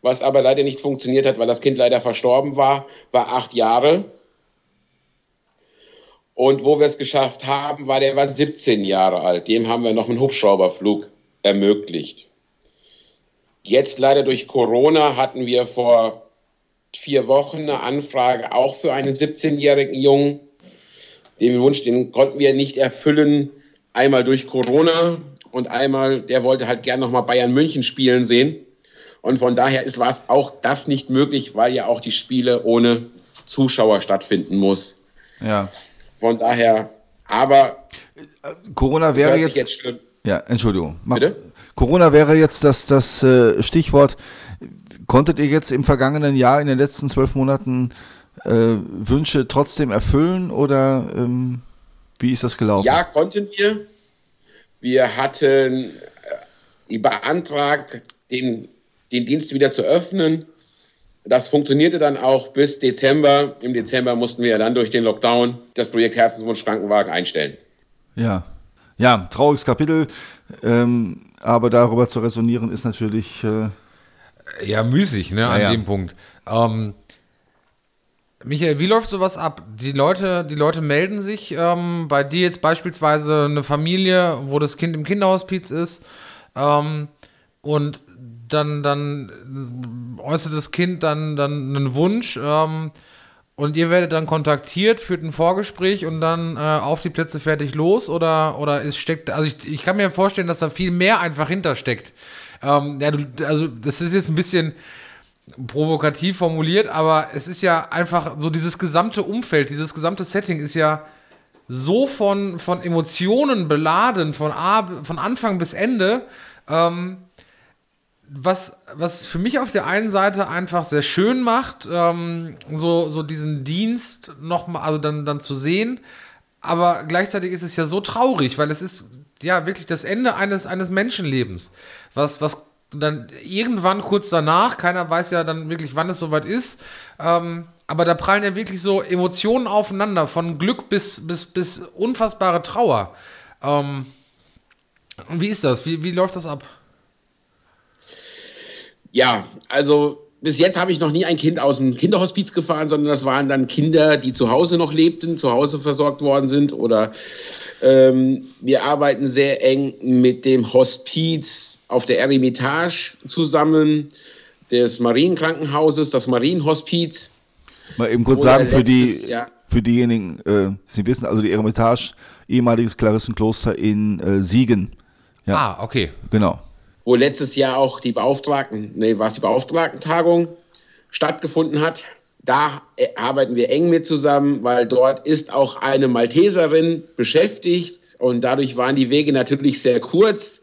Speaker 3: was aber leider nicht funktioniert hat, weil das Kind leider verstorben war, war acht Jahre. Und wo wir es geschafft haben, war der war 17 Jahre alt. Dem haben wir noch einen Hubschrauberflug ermöglicht. Jetzt leider durch Corona hatten wir vor vier Wochen eine Anfrage auch für einen 17-jährigen Jungen. Den Wunsch, den konnten wir nicht erfüllen. Einmal durch Corona und einmal, der wollte halt gern nochmal Bayern München spielen sehen. Und von daher ist, war es auch das nicht möglich, weil ja auch die Spiele ohne Zuschauer stattfinden muss.
Speaker 1: Ja.
Speaker 3: Von daher, aber
Speaker 1: Corona wäre jetzt, jetzt ja, Entschuldigung. Mach, Bitte? Corona wäre jetzt das, das äh, Stichwort. Konntet ihr jetzt im vergangenen Jahr, in den letzten zwölf Monaten äh, Wünsche trotzdem erfüllen oder ähm, wie ist das gelaufen?
Speaker 3: Ja, konnten wir. Wir hatten äh, beantragt, den, den Dienst wieder zu öffnen. Das funktionierte dann auch bis Dezember. Im Dezember mussten wir dann durch den Lockdown das Projekt Herzenswunsch Krankenwagen einstellen.
Speaker 1: Ja, ja, trauriges Kapitel. Ähm, aber darüber zu resonieren ist natürlich. Äh
Speaker 2: ja, müßig, ne, an ja. dem Punkt. Ähm, Michael, wie läuft sowas ab? Die Leute, die Leute melden sich ähm, bei dir jetzt beispielsweise eine Familie, wo das Kind im Kinderhospiz ist ähm, und dann, dann äußert das Kind dann, dann einen Wunsch ähm, und ihr werdet dann kontaktiert, führt ein Vorgespräch und dann äh, auf die Plätze fertig los oder, oder es steckt, also ich, ich kann mir vorstellen, dass da viel mehr einfach hintersteckt. Ähm, ja, du, also das ist jetzt ein bisschen provokativ formuliert, aber es ist ja einfach so dieses gesamte Umfeld, dieses gesamte Setting ist ja so von, von Emotionen beladen, von, A, von Anfang bis Ende, ähm, was, was für mich auf der einen Seite einfach sehr schön macht, ähm, so, so diesen Dienst nochmal, also dann, dann zu sehen, aber gleichzeitig ist es ja so traurig, weil es ist ja wirklich das Ende eines, eines Menschenlebens, was, was dann irgendwann kurz danach, keiner weiß ja dann wirklich, wann es soweit ist, ähm, aber da prallen ja wirklich so Emotionen aufeinander, von Glück bis, bis, bis unfassbare Trauer. Ähm, wie ist das? Wie, wie läuft das ab?
Speaker 3: Ja, also bis jetzt habe ich noch nie ein Kind aus dem Kinderhospiz gefahren, sondern das waren dann Kinder, die zu Hause noch lebten, zu Hause versorgt worden sind. Oder ähm, wir arbeiten sehr eng mit dem Hospiz auf der Eremitage zusammen, des Marienkrankenhauses, das Marienhospiz.
Speaker 1: Mal eben kurz sagen, für, die, Jahr, für diejenigen, äh, Sie wissen, also die Eremitage, ehemaliges Klarissenkloster in äh, Siegen.
Speaker 2: Ja. Ah, okay.
Speaker 1: Genau
Speaker 3: wo letztes Jahr auch die Beauftragten, nee, was die Beauftragten-Tagung stattgefunden hat. Da äh, arbeiten wir eng mit zusammen, weil dort ist auch eine Malteserin beschäftigt und dadurch waren die Wege natürlich sehr kurz.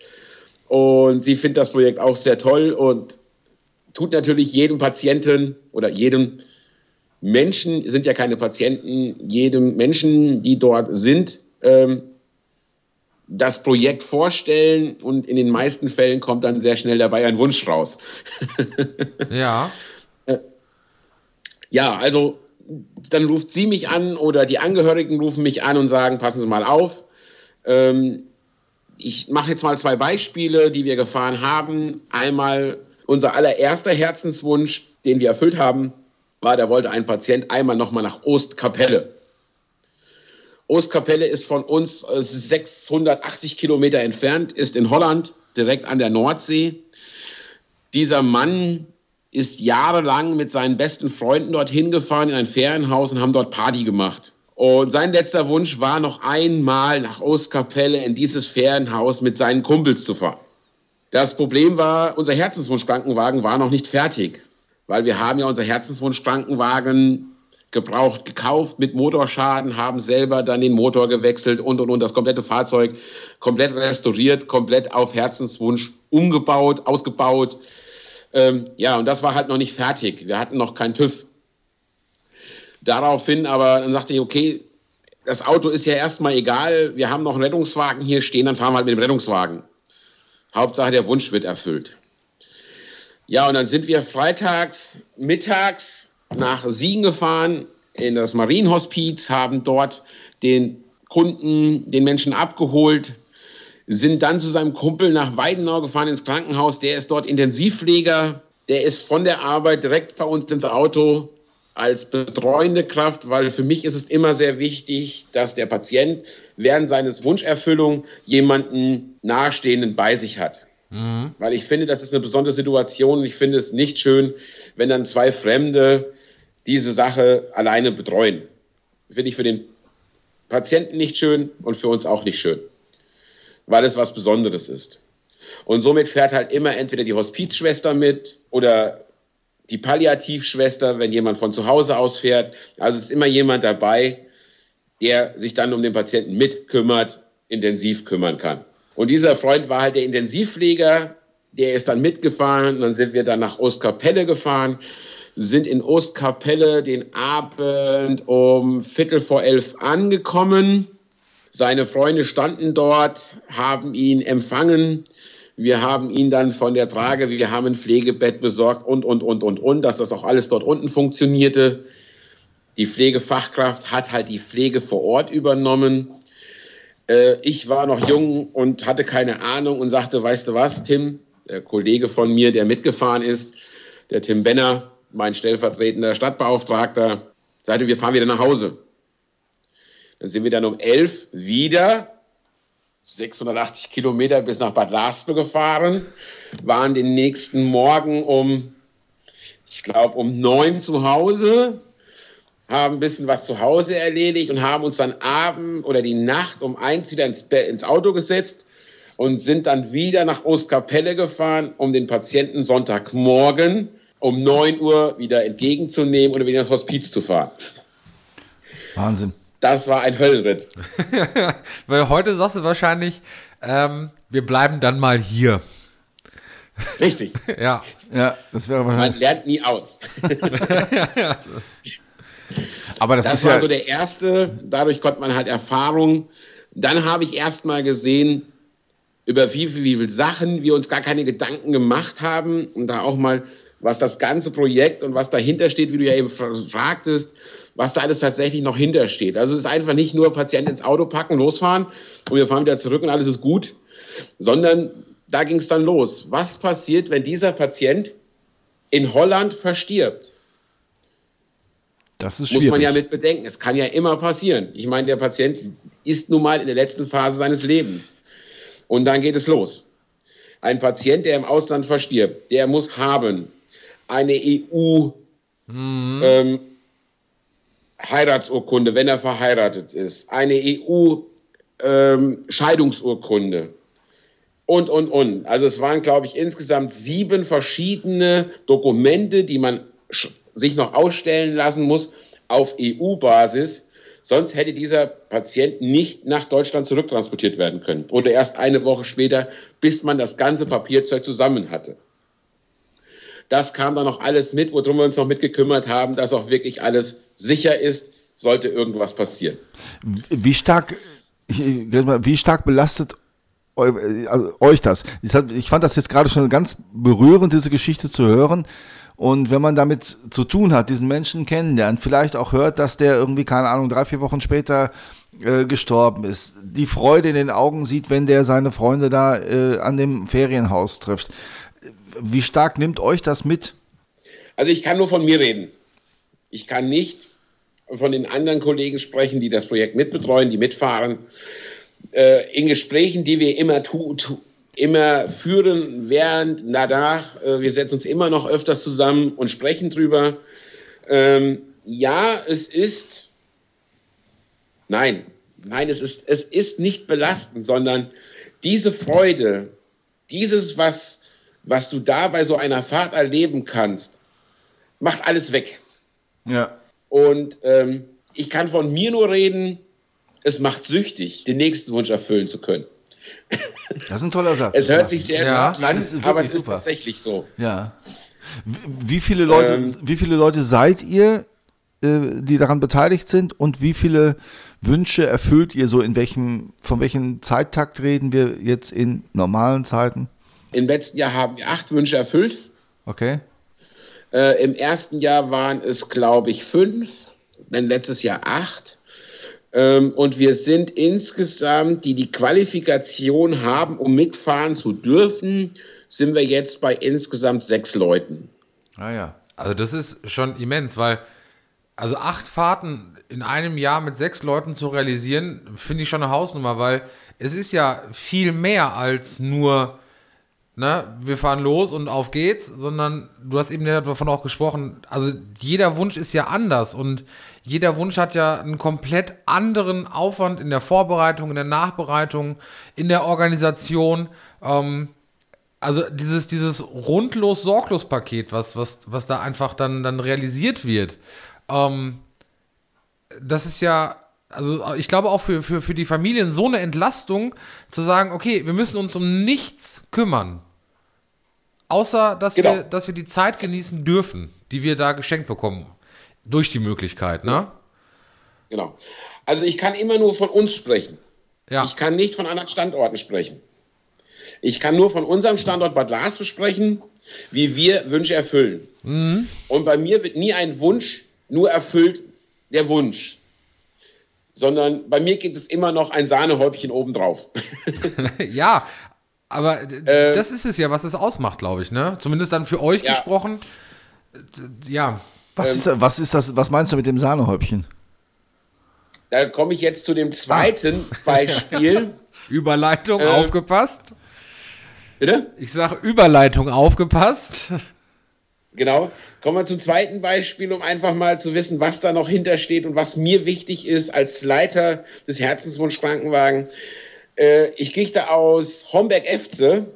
Speaker 3: Und sie findet das Projekt auch sehr toll und tut natürlich jedem Patienten oder jedem Menschen, sind ja keine Patienten, jedem Menschen, die dort sind, ähm, das Projekt vorstellen und in den meisten Fällen kommt dann sehr schnell dabei ein Wunsch raus. (laughs)
Speaker 2: ja.
Speaker 3: Äh, ja, also dann ruft sie mich an oder die Angehörigen rufen mich an und sagen, passen Sie mal auf. Ähm, ich mache jetzt mal zwei Beispiele, die wir gefahren haben. Einmal unser allererster Herzenswunsch, den wir erfüllt haben, war, da wollte ein Patient einmal nochmal nach Ostkapelle. Ostkapelle ist von uns 680 Kilometer entfernt, ist in Holland, direkt an der Nordsee. Dieser Mann ist jahrelang mit seinen besten Freunden dorthin gefahren in ein Ferienhaus und haben dort Party gemacht. Und sein letzter Wunsch war noch einmal nach Ostkapelle in dieses Ferienhaus mit seinen Kumpels zu fahren. Das Problem war, unser Herzenswunsch-Krankenwagen war noch nicht fertig, weil wir haben ja unser Herzenswunsch-Krankenwagen gebraucht gekauft mit Motorschaden, haben selber dann den Motor gewechselt und und und das komplette Fahrzeug komplett restauriert, komplett auf Herzenswunsch umgebaut, ausgebaut. Ähm, ja, und das war halt noch nicht fertig. Wir hatten noch kein TÜV. Daraufhin aber, dann sagte ich, okay, das Auto ist ja erstmal egal, wir haben noch einen Rettungswagen hier stehen, dann fahren wir halt mit dem Rettungswagen. Hauptsache, der Wunsch wird erfüllt. Ja, und dann sind wir freitags mittags nach Siegen gefahren, in das Marienhospiz, haben dort den Kunden, den Menschen abgeholt, sind dann zu seinem Kumpel nach Weidenau gefahren ins Krankenhaus. Der ist dort Intensivpfleger. Der ist von der Arbeit direkt bei uns ins Auto als betreuende Kraft, weil für mich ist es immer sehr wichtig, dass der Patient während seines Wunscherfüllung jemanden Nahestehenden bei sich hat. Mhm. Weil ich finde, das ist eine besondere Situation. Ich finde es nicht schön, wenn dann zwei Fremde diese Sache alleine betreuen. Finde ich für den Patienten nicht schön und für uns auch nicht schön, weil es was Besonderes ist. Und somit fährt halt immer entweder die Hospizschwester mit oder die Palliativschwester, wenn jemand von zu Hause aus fährt. Also ist immer jemand dabei, der sich dann um den Patienten mitkümmert, intensiv kümmern kann. Und dieser Freund war halt der Intensivpfleger, der ist dann mitgefahren. Dann sind wir dann nach Ostkapelle gefahren sind in Ostkapelle den Abend um Viertel vor elf angekommen. Seine Freunde standen dort, haben ihn empfangen. Wir haben ihn dann von der Trage, wir haben ein Pflegebett besorgt und, und, und, und, und, dass das auch alles dort unten funktionierte. Die Pflegefachkraft hat halt die Pflege vor Ort übernommen. Äh, ich war noch jung und hatte keine Ahnung und sagte, weißt du was, Tim, der Kollege von mir, der mitgefahren ist, der Tim Benner, mein stellvertretender Stadtbeauftragter, sagte, wir fahren wieder nach Hause. Dann sind wir dann um elf wieder 680 Kilometer bis nach Bad Laspe gefahren, waren den nächsten Morgen um, ich glaube, um neun zu Hause, haben ein bisschen was zu Hause erledigt und haben uns dann abend oder die Nacht um eins wieder ins, ins Auto gesetzt und sind dann wieder nach Ostkapelle gefahren, um den Patienten Sonntagmorgen um 9 Uhr wieder entgegenzunehmen oder wieder ins Hospiz zu fahren.
Speaker 1: Wahnsinn.
Speaker 3: Das war ein Höllenritt. (laughs)
Speaker 2: Weil heute sagst du wahrscheinlich, ähm, wir bleiben dann mal hier.
Speaker 3: Richtig. (laughs)
Speaker 2: ja.
Speaker 1: Ja, das wäre wahrscheinlich.
Speaker 3: Man lernt nie aus. (laughs)
Speaker 1: Aber das,
Speaker 3: das
Speaker 1: ist
Speaker 3: war
Speaker 1: ja
Speaker 3: so der erste. Dadurch konnte man halt Erfahrung. Dann habe ich erst mal gesehen, über wie, wie viele Sachen wir uns gar keine Gedanken gemacht haben und da auch mal was das ganze Projekt und was dahinter steht, wie du ja eben fragtest, was da alles tatsächlich noch hintersteht. Also es ist einfach nicht nur Patient ins Auto packen, losfahren und wir fahren wieder zurück und alles ist gut, sondern da ging es dann los. Was passiert, wenn dieser Patient in Holland verstirbt?
Speaker 1: Das ist schwierig.
Speaker 3: Muss man ja mit bedenken. Es kann ja immer passieren. Ich meine, der Patient ist nun mal in der letzten Phase seines Lebens. Und dann geht es los. Ein Patient, der im Ausland verstirbt, der muss haben eine EU mhm. ähm, Heiratsurkunde, wenn er verheiratet ist, eine EU ähm, und, und, und. Also es waren, glaube ich, insgesamt sieben verschiedene Dokumente, die man sich noch ausstellen lassen muss auf EU-Basis, Sonst hätte dieser Patient nicht nach Deutschland zurücktransportiert werden können. Oder erst eine Woche später, bis man das ganze Papierzeug zusammen hatte. Das kam dann noch alles mit, worum wir uns noch mitgekümmert haben, dass auch wirklich alles sicher ist, sollte irgendwas passieren.
Speaker 1: Wie stark, wie stark belastet also euch das? Ich fand das jetzt gerade schon ganz berührend, diese Geschichte zu hören. Und wenn man damit zu tun hat, diesen Menschen kennenlernt, vielleicht auch hört, dass der irgendwie, keine Ahnung, drei, vier Wochen später äh, gestorben ist, die Freude in den Augen sieht, wenn der seine Freunde da äh, an dem Ferienhaus trifft. Wie stark nimmt euch das mit?
Speaker 3: Also ich kann nur von mir reden. Ich kann nicht von den anderen Kollegen sprechen, die das Projekt mitbetreuen, die mitfahren. Äh, in Gesprächen, die wir immer, tu, immer führen, während, danach, äh, wir setzen uns immer noch öfters zusammen und sprechen drüber. Ähm, ja, es ist, nein, nein, es ist, es ist nicht belastend, sondern diese Freude, dieses, was was du da bei so einer Fahrt erleben kannst, macht alles weg.
Speaker 1: Ja.
Speaker 3: Und ähm, ich kann von mir nur reden, es macht süchtig, den nächsten Wunsch erfüllen zu können. (laughs)
Speaker 1: Das ist ein toller Satz.
Speaker 3: Es hört sich sehr
Speaker 1: ja, an, aber es super. ist
Speaker 3: tatsächlich so.
Speaker 1: Ja. Wie viele Leute, ähm, wie viele Leute seid ihr, äh, die daran beteiligt sind und wie viele Wünsche erfüllt ihr so in welchem, von welchem Zeittakt reden wir jetzt in normalen Zeiten?
Speaker 3: Im letzten Jahr haben wir acht Wünsche erfüllt.
Speaker 1: Okay.
Speaker 3: Äh, Im ersten Jahr waren es, glaube ich, fünf, dann letztes Jahr acht. Ähm, und wir sind insgesamt, die die Qualifikation haben, um mitfahren zu dürfen, sind wir jetzt bei insgesamt sechs Leuten.
Speaker 2: Ah ja. Also das ist schon immens, weil also acht Fahrten in einem Jahr mit sechs Leuten zu realisieren, finde ich schon eine Hausnummer, weil es ist ja viel mehr als nur ne, wir fahren los und auf geht's, sondern du hast eben davon auch gesprochen, also jeder Wunsch ist ja anders und jeder Wunsch hat ja einen komplett anderen Aufwand in der Vorbereitung, in der Nachbereitung, in der Organisation. Ähm, also dieses, dieses rundlos sorglos Paket, was, was, was da einfach dann, dann realisiert wird, ähm, das ist ja also ich glaube auch für, für, für die Familien so eine Entlastung zu sagen, okay, wir müssen uns um nichts kümmern. Außer, dass, genau. wir, dass wir die Zeit genießen dürfen, die wir da geschenkt bekommen. Durch die Möglichkeit, ne?
Speaker 3: Genau. Also ich kann immer nur von uns sprechen. Ja. Ich kann nicht von anderen Standorten sprechen. Ich kann nur von unserem Standort Bad Lars besprechen, wie wir Wünsche erfüllen. Mhm. Und bei mir wird nie ein Wunsch nur erfüllt, der Wunsch. Sondern bei mir gibt es immer noch ein Sahnehäubchen obendrauf. (laughs)
Speaker 2: ja, aber äh, das ist es ja, was es ausmacht, glaube ich, ne? Zumindest dann für euch ja. gesprochen. Ja.
Speaker 1: Was, ist, was ist das, was meinst du mit dem Sahnehäubchen?
Speaker 3: Da komme ich jetzt zu dem zweiten ah. (laughs) Beispiel.
Speaker 2: Überleitung, äh, aufgepasst.
Speaker 3: Bitte?
Speaker 2: Ich sage Überleitung, aufgepasst.
Speaker 3: Genau. Kommen wir zum zweiten Beispiel, um einfach mal zu wissen, was da noch hintersteht und was mir wichtig ist als Leiter des Herzenswunsch Krankenwagen. Äh, ich kriege da aus Homberg-Efze,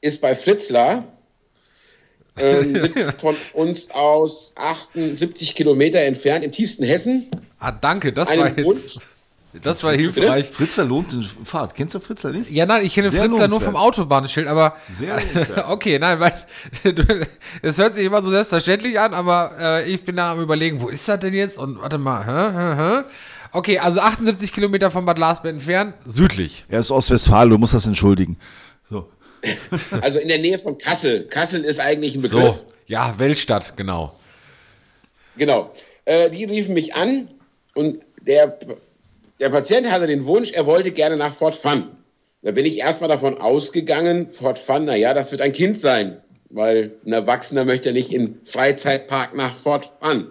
Speaker 3: ist bei Fritzlar, ähm, (laughs) sind von uns aus 78 Kilometer entfernt, im tiefsten Hessen.
Speaker 2: Ah, danke, das war jetzt. Das war hilfreich.
Speaker 1: Fritzler lohnt den Fahrt. Kennst du Fritzler nicht?
Speaker 2: Ja, nein, ich kenne Sehr Fritzler nur vom Autobahnschild, aber. Sehr (laughs) Okay, nein, weil (laughs) es hört sich immer so selbstverständlich an, aber äh, ich bin da am überlegen, wo ist das denn jetzt? Und warte mal, hä, hä, hä? Okay, also 78 Kilometer von Bad Larsberg entfernt, südlich.
Speaker 1: Er ist Ostwestfalen, du musst das entschuldigen. So. (laughs)
Speaker 3: Also in der Nähe von Kassel. Kassel ist eigentlich ein Begriff. So,
Speaker 2: ja, Weltstadt, genau.
Speaker 3: Genau. Äh, die riefen mich an und der, der Patient hatte den Wunsch, er wollte gerne nach Fort Fun. Da bin ich erstmal davon ausgegangen, Fort Fun, naja, das wird ein Kind sein, weil ein Erwachsener möchte nicht in Freizeitpark nach Fort Fun.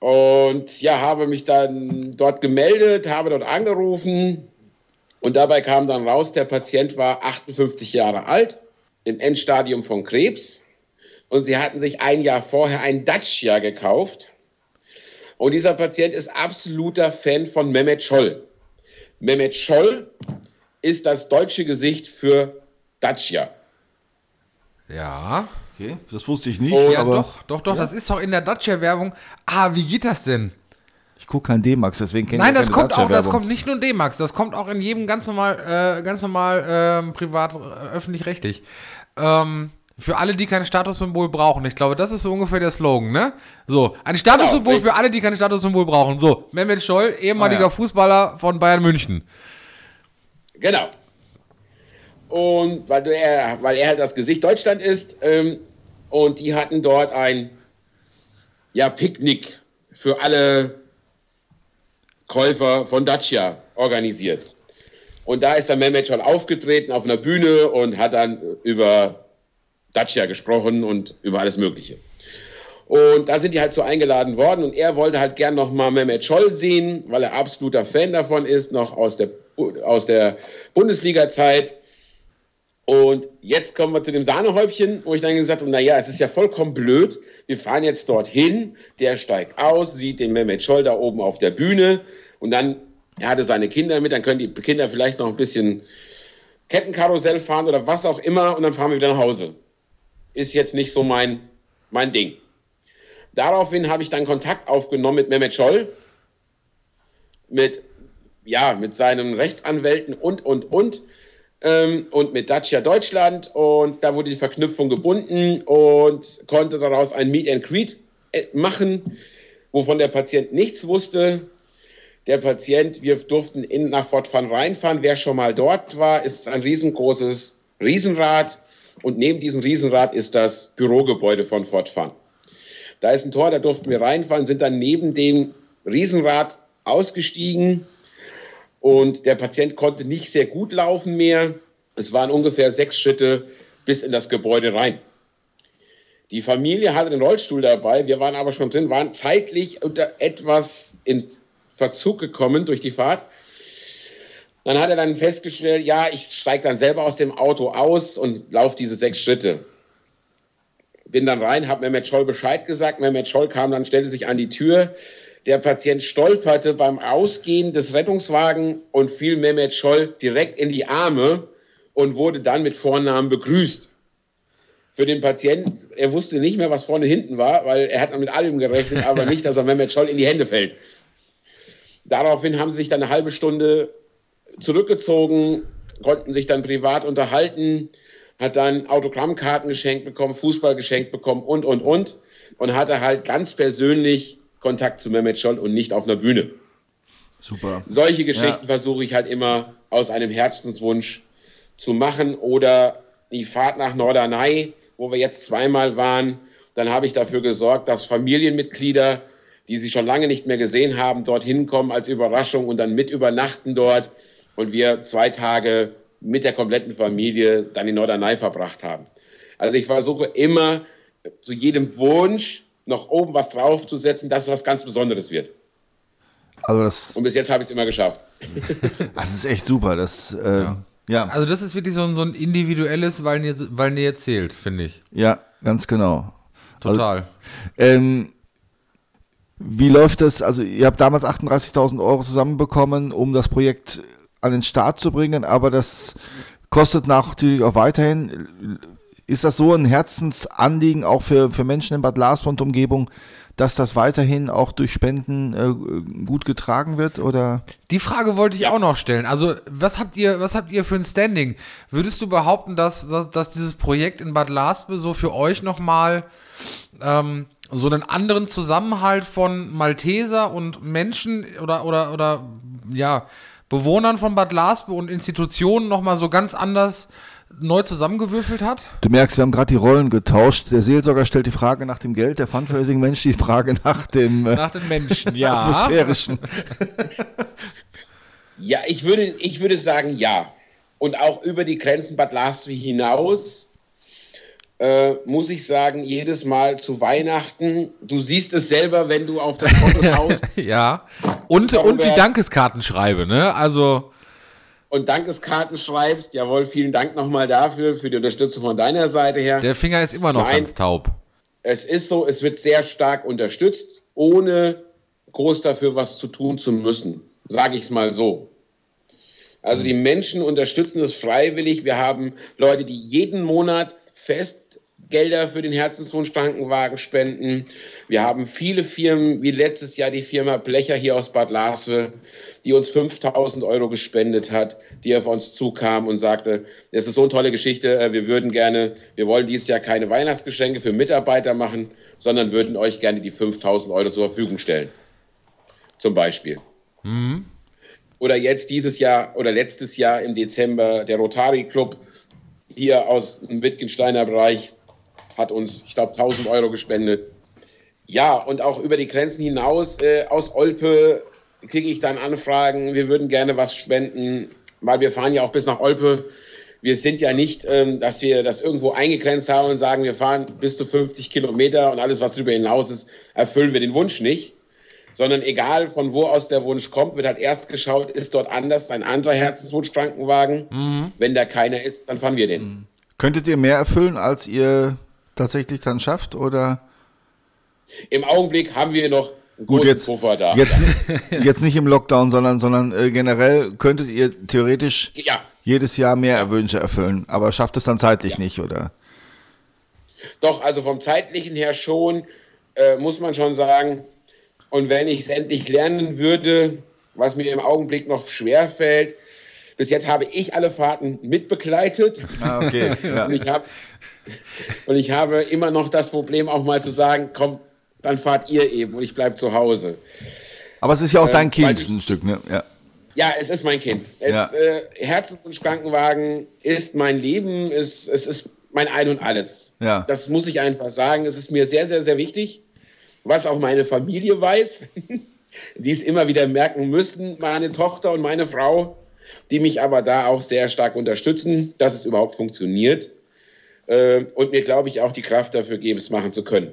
Speaker 3: Und ja, habe mich dann dort gemeldet, habe dort angerufen und dabei kam dann raus, der Patient war 58 Jahre alt, im Endstadium von Krebs und sie hatten sich ein Jahr vorher ein Dacia gekauft. Und dieser Patient ist absoluter Fan von Mehmet Scholl. Mehmet Scholl ist das deutsche Gesicht für Dacia.
Speaker 2: Ja.
Speaker 1: Okay, das wusste ich nicht.
Speaker 2: Oh, ja, aber doch, doch, doch, ja? das ist doch in der Dacia-Werbung. Ah, wie geht das denn?
Speaker 1: Ich gucke kein D-Max, deswegen kenne
Speaker 2: ich Nein, das kommt auch, das kommt nicht nur in D-Max, das kommt auch in jedem ganz normal, äh, ganz normal äh, privat, äh, öffentlich-rechtlich. Ähm, für alle, die kein Statussymbol brauchen. Ich glaube, das ist so ungefähr der Slogan, ne? So, ein Statussymbol genau, für alle, die kein Statussymbol brauchen. So, Mehmet Scholl, ehemaliger ah, ja. Fußballer von Bayern München.
Speaker 3: Genau. Und weil er, weil er halt das Gesicht Deutschland ist, ähm, und die hatten dort ein ja, Picknick für alle Käufer von Dacia organisiert. Und da ist der Mehmet schon aufgetreten auf einer Bühne und hat dann über Dacia gesprochen und über alles Mögliche. Und da sind die halt so eingeladen worden und er wollte halt gern nochmal Mehmet Scholl sehen, weil er absoluter Fan davon ist, noch aus der, aus der Bundesliga-Zeit. Und jetzt kommen wir zu dem Sahnehäubchen, wo ich dann gesagt habe, naja, es ist ja vollkommen blöd. Wir fahren jetzt dorthin, der steigt aus, sieht den Mehmet Scholl da oben auf der Bühne und dann, er hatte seine Kinder mit, dann können die Kinder vielleicht noch ein bisschen Kettenkarussell fahren oder was auch immer und dann fahren wir wieder nach Hause. Ist jetzt nicht so mein, mein Ding. Daraufhin habe ich dann Kontakt aufgenommen mit Mehmet Scholl, mit, ja, mit seinen Rechtsanwälten und, und, und ähm, und mit Dacia Deutschland und da wurde die Verknüpfung gebunden und konnte daraus ein Meet and Greet äh, machen, wovon der Patient nichts wusste. Der Patient, wir durften in, nach Fort Van reinfahren. Wer schon mal dort war, ist ein riesengroßes Riesenrad und neben diesem Riesenrad ist das Bürogebäude von Fort Van. Da ist ein Tor, da durften wir reinfahren, sind dann neben dem Riesenrad ausgestiegen und der Patient konnte nicht sehr gut laufen mehr. Es waren ungefähr sechs Schritte bis in das Gebäude rein. Die Familie hatte den Rollstuhl dabei, wir waren aber schon drin, waren zeitlich unter etwas in Verzug gekommen durch die Fahrt. Dann hat er dann festgestellt, ja, ich steige dann selber aus dem Auto aus und laufe diese sechs Schritte. Bin dann rein, habe Mehmet Scholl Bescheid gesagt. Mehmet Scholl kam dann, stellte sich an die Tür. Der Patient stolperte beim Ausgehen des Rettungswagens und fiel Mehmet Scholl direkt in die Arme und wurde dann mit Vornamen begrüßt. Für den Patienten, er wusste nicht mehr, was vorne hinten war, weil er hat mit allem gerechnet, aber (laughs) nicht, dass er Mehmet Scholl in die Hände fällt. Daraufhin haben sie sich dann eine halbe Stunde zurückgezogen, konnten sich dann privat unterhalten, hat dann Autogrammkarten geschenkt bekommen, Fußball geschenkt bekommen und, und, und. Und hatte halt ganz persönlich Kontakt zu Mehmet Scholl und nicht auf einer Bühne.
Speaker 1: Super.
Speaker 3: Solche Geschichten ja. versuche ich halt immer aus einem Herzenswunsch zu machen oder die Fahrt nach Norderney, wo wir jetzt zweimal waren. Dann habe ich dafür gesorgt, dass Familienmitglieder, die sie schon lange nicht mehr gesehen haben, dorthin kommen als Überraschung und dann mit übernachten dort und wir zwei Tage mit der kompletten Familie dann in Norderney verbracht haben. Also ich versuche immer zu jedem Wunsch noch oben was draufzusetzen, dass es was ganz Besonderes wird.
Speaker 1: Also das
Speaker 3: Und bis jetzt habe ich es immer geschafft. (laughs)
Speaker 1: Das ist echt super. Das, äh, ja. ja.
Speaker 2: Also das ist wirklich so ein, so ein individuelles, weil ihr, weil ihr zählt, finde ich.
Speaker 1: Ja, ganz genau.
Speaker 2: Total.
Speaker 1: Also, ähm, wie läuft das? Also ihr habt damals 38.000 Euro zusammenbekommen, um das Projekt an den Start zu bringen, aber das kostet natürlich auch weiterhin ist das so ein Herzensanliegen auch für, für Menschen in Bad Lars und Umgebung, dass das weiterhin auch durch Spenden äh, gut getragen wird oder?
Speaker 2: Die Frage wollte ich auch noch stellen. Also, was habt ihr, was habt ihr für ein Standing? Würdest du behaupten, dass, dass, dass dieses Projekt in Bad Larsbe so für euch nochmal ähm, so einen anderen Zusammenhalt von Malteser und Menschen oder, oder, oder ja, Bewohnern von Bad Larsbe und Institutionen nochmal so ganz anders neu zusammengewürfelt hat?
Speaker 1: Du merkst, wir haben gerade die Rollen getauscht. Der Seelsorger stellt die Frage nach dem Geld, der Fundraising-Mensch die Frage nach dem
Speaker 2: äh, nach den Menschen, ja.
Speaker 1: atmosphärischen.
Speaker 3: ja, ich würde, ich würde sagen, ja. Und auch über die Grenzen Bad Laswi hinaus äh, muss ich sagen, jedes Mal zu Weihnachten, du siehst es selber, wenn du auf das Foto (laughs)
Speaker 2: schaust. ja. Und, und die Dankeskarten schreibe, ne? Also
Speaker 3: und Dankeskarten schreibst. Jawohl, vielen Dank nochmal dafür, für die Unterstützung von deiner Seite her.
Speaker 2: Der Finger ist immer noch Nein, ganz taub.
Speaker 3: Es ist so, es wird sehr stark unterstützt, ohne groß dafür was zu tun zu müssen. Sage ich es mal so. Also die Menschen unterstützen es freiwillig. Wir haben Leute, die jeden Monat fest Gelder für den Herzenswunsch Krankenwagen spenden. Wir haben viele Firmen, wie letztes Jahr die Firma Blecher hier aus Bad Laswe, die uns 5000 Euro gespendet hat, die auf uns zukam und sagte, es ist so eine tolle Geschichte, äh, wir würden gerne, wir wollen dieses Jahr keine Weihnachtsgeschenke für Mitarbeiter machen, sondern würden euch gerne die 5000 Euro zur Verfügung stellen. Zum Beispiel. Mhm. Oder jetzt dieses Jahr oder letztes Jahr im Dezember der Rotary Club hier aus dem Wittgensteiner Bereich hat uns, ich glaube, 1000 Euro gespendet. Ja, und auch über die Grenzen hinaus äh, aus Olpe kriege ich dann Anfragen, wir würden gerne was spenden, weil wir fahren ja auch bis nach Olpe. Wir sind ja nicht, ähm, dass wir das irgendwo eingegrenzt haben und sagen, wir fahren bis zu 50 Kilometer und alles, was darüber hinaus ist, erfüllen wir den Wunsch nicht. Sondern egal von wo aus der Wunsch kommt, wird halt erst geschaut, ist dort anders ein anderer Herzenswunsch-Krankenwagen. Mhm. Wenn da keiner ist, dann fahren wir den. Mhm.
Speaker 1: Könntet ihr mehr erfüllen, als ihr tatsächlich dann schafft? Oder?
Speaker 3: Im Augenblick haben wir noch
Speaker 1: Gut, jetzt, jetzt, (laughs) jetzt nicht im Lockdown, sondern, sondern äh, generell könntet ihr theoretisch ja. jedes Jahr mehr Wünsche erfüllen, aber schafft es dann zeitlich ja. nicht, oder?
Speaker 3: Doch, also vom zeitlichen her schon, äh, muss man schon sagen. Und wenn ich es endlich lernen würde, was mir im Augenblick noch schwer fällt, bis jetzt habe ich alle Fahrten mitbegleitet. Ah, okay. (laughs) Ja. und, ich hab, und ich habe immer noch das Problem, auch mal zu sagen, komm, dann fahrt ihr eben und ich bleibe zu Hause.
Speaker 1: Aber es ist ja auch dein äh, Kind, ich, ein Stück, ne?
Speaker 3: Ja. Ja, es ist mein Kind. Es, ja. äh, Herzens- Krankenwagen ist mein Leben, es, es ist mein Ein und Alles. Ja. Das muss ich einfach sagen. Es ist mir sehr, sehr, sehr wichtig, was auch meine Familie weiß, (laughs) die es immer wieder merken müssen, meine Tochter und meine Frau, die mich aber da auch sehr stark unterstützen, dass es überhaupt funktioniert äh, und mir, glaube ich, auch die Kraft dafür geben, es machen zu können.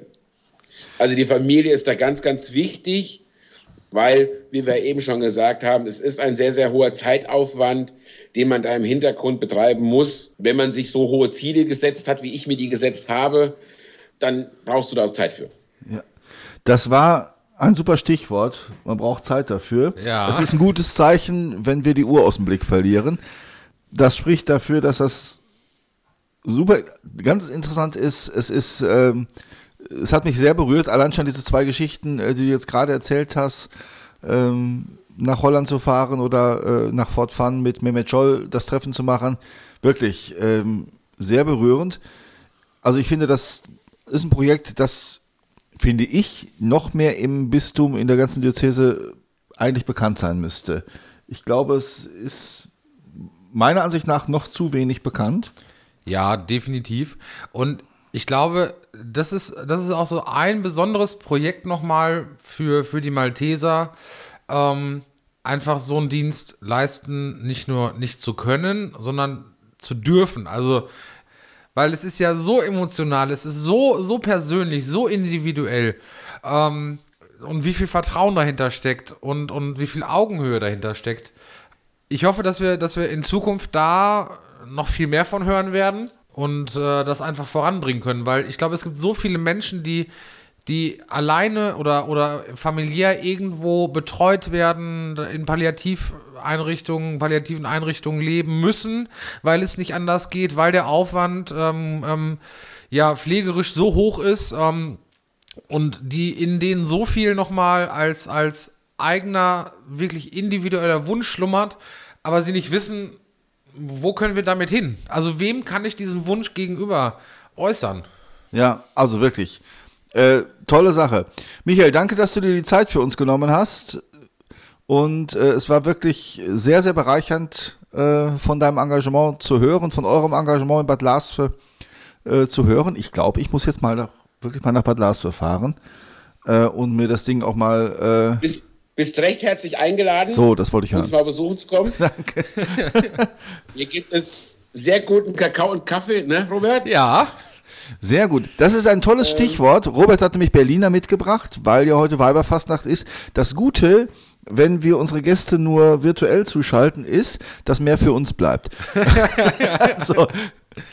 Speaker 3: Also die Familie ist da ganz, ganz wichtig, weil, wie wir eben schon gesagt haben, es ist ein sehr, sehr hoher Zeitaufwand, den man da im Hintergrund betreiben muss. Wenn man sich so hohe Ziele gesetzt hat, wie ich mir die gesetzt habe, dann brauchst du da auch Zeit für.
Speaker 1: Ja. Das war ein super Stichwort. Man braucht Zeit dafür. Ja. Es ist ein gutes Zeichen, wenn wir die Uhr aus dem Blick verlieren. Das spricht dafür, dass das super ganz interessant ist. Es ist ähm, es hat mich sehr berührt, allein schon diese zwei Geschichten, äh, die du jetzt gerade erzählt hast, ähm, nach Holland zu fahren oder äh, nach Fort Fun mit Mehmet Scholl das Treffen zu machen. Wirklich ähm, sehr berührend. Also ich finde, das ist ein Projekt, das, finde ich, noch mehr im Bistum, in der ganzen Diözese eigentlich bekannt sein müsste. Ich glaube, es ist meiner Ansicht nach noch zu wenig bekannt.
Speaker 2: Ja, definitiv. Und ich glaube, das ist, das ist auch so ein besonderes Projekt nochmal für, für die Malteser. Ähm, einfach so einen Dienst leisten, nicht nur nicht zu können, sondern zu dürfen. Also, weil es ist ja so emotional, es ist so, so persönlich, so individuell. Ähm, und wie viel Vertrauen dahinter steckt und, und wie viel Augenhöhe dahinter steckt. Ich hoffe, dass wir, dass wir in Zukunft da noch viel mehr von hören werden und äh, das einfach voranbringen können, weil ich glaube, es gibt so viele Menschen, die die alleine oder, oder familiär irgendwo betreut werden, in Palliativeinrichtungen, palliativen Einrichtungen leben müssen, weil es nicht anders geht, weil der Aufwand ähm, ähm, ja pflegerisch so hoch ist ähm, und die in denen so viel nochmal als, als eigener, wirklich individueller Wunsch schlummert, aber sie nicht wissen, wo können wir damit hin? Also wem kann ich diesen Wunsch gegenüber äußern?
Speaker 1: Ja, also wirklich. Äh, tolle Sache. Michael, danke, dass du dir die Zeit für uns genommen hast. Und äh, es war wirklich sehr, sehr bereichernd, äh, von deinem Engagement zu hören, von eurem Engagement in Bad Lasve äh, zu hören. Ich glaube, ich muss jetzt mal nach, wirklich mal nach Bad Lasve fahren äh, und mir das Ding auch mal.
Speaker 3: Äh, Bis bist recht herzlich eingeladen,
Speaker 1: so, das wollte ich
Speaker 3: uns mal besuchen zu kommen. (laughs) Danke. Hier gibt es sehr guten Kakao und Kaffee, ne, Robert?
Speaker 1: Ja. Sehr gut. Das ist ein tolles ähm, Stichwort. Robert hat nämlich Berliner mitgebracht, weil ja heute Weiberfastnacht ist. Das Gute, wenn wir unsere Gäste nur virtuell zuschalten, ist, dass mehr für uns bleibt. (laughs)
Speaker 3: so.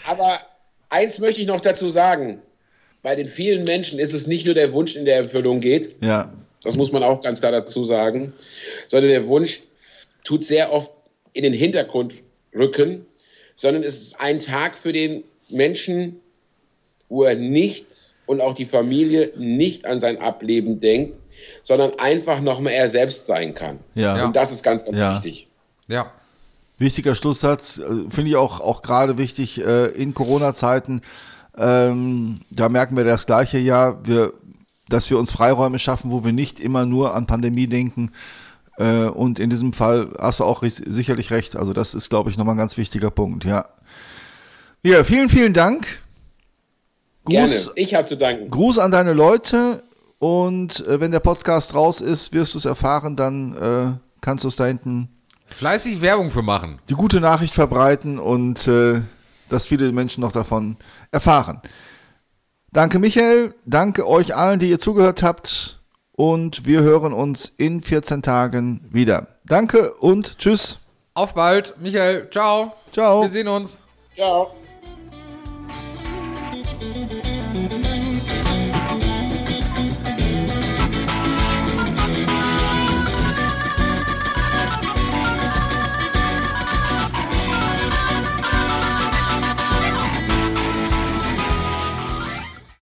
Speaker 3: Aber eins möchte ich noch dazu sagen. Bei den vielen Menschen ist es nicht nur der Wunsch in der Erfüllung geht,
Speaker 1: ja.
Speaker 3: Das muss man auch ganz klar dazu sagen. Sondern der Wunsch tut sehr oft in den Hintergrund rücken, sondern es ist ein Tag für den Menschen, wo er nicht und auch die Familie nicht an sein Ableben denkt, sondern einfach nochmal er selbst sein kann.
Speaker 1: Ja.
Speaker 3: Und das ist ganz, ganz
Speaker 1: Ja.
Speaker 3: wichtig.
Speaker 2: Ja.
Speaker 1: Wichtiger Schlusssatz, äh, finde ich auch, auch gerade wichtig äh, in Corona-Zeiten. Ähm, da merken wir das gleiche ja, wir, dass wir uns Freiräume schaffen, wo wir nicht immer nur an Pandemie denken. Äh, und in diesem Fall hast du auch sicherlich recht. Also das ist, glaube ich, nochmal ein ganz wichtiger Punkt, ja. Ja, vielen, vielen Dank.
Speaker 3: Gerne.
Speaker 1: Gruß,
Speaker 3: Ich habe zu danken.
Speaker 1: Gruß an deine Leute und äh, wenn der Podcast raus ist, wirst du es erfahren, dann äh, kannst du es da hinten
Speaker 2: Fleißig Werbung für machen.
Speaker 1: die gute Nachricht verbreiten und äh, dass viele Menschen noch davon erfahren. Danke Michael, danke euch allen, die ihr zugehört habt und wir hören uns in 14 Tagen wieder. Danke und tschüss.
Speaker 2: Auf bald. Michael, ciao.
Speaker 1: Ciao.
Speaker 2: Wir sehen uns.
Speaker 3: Ciao.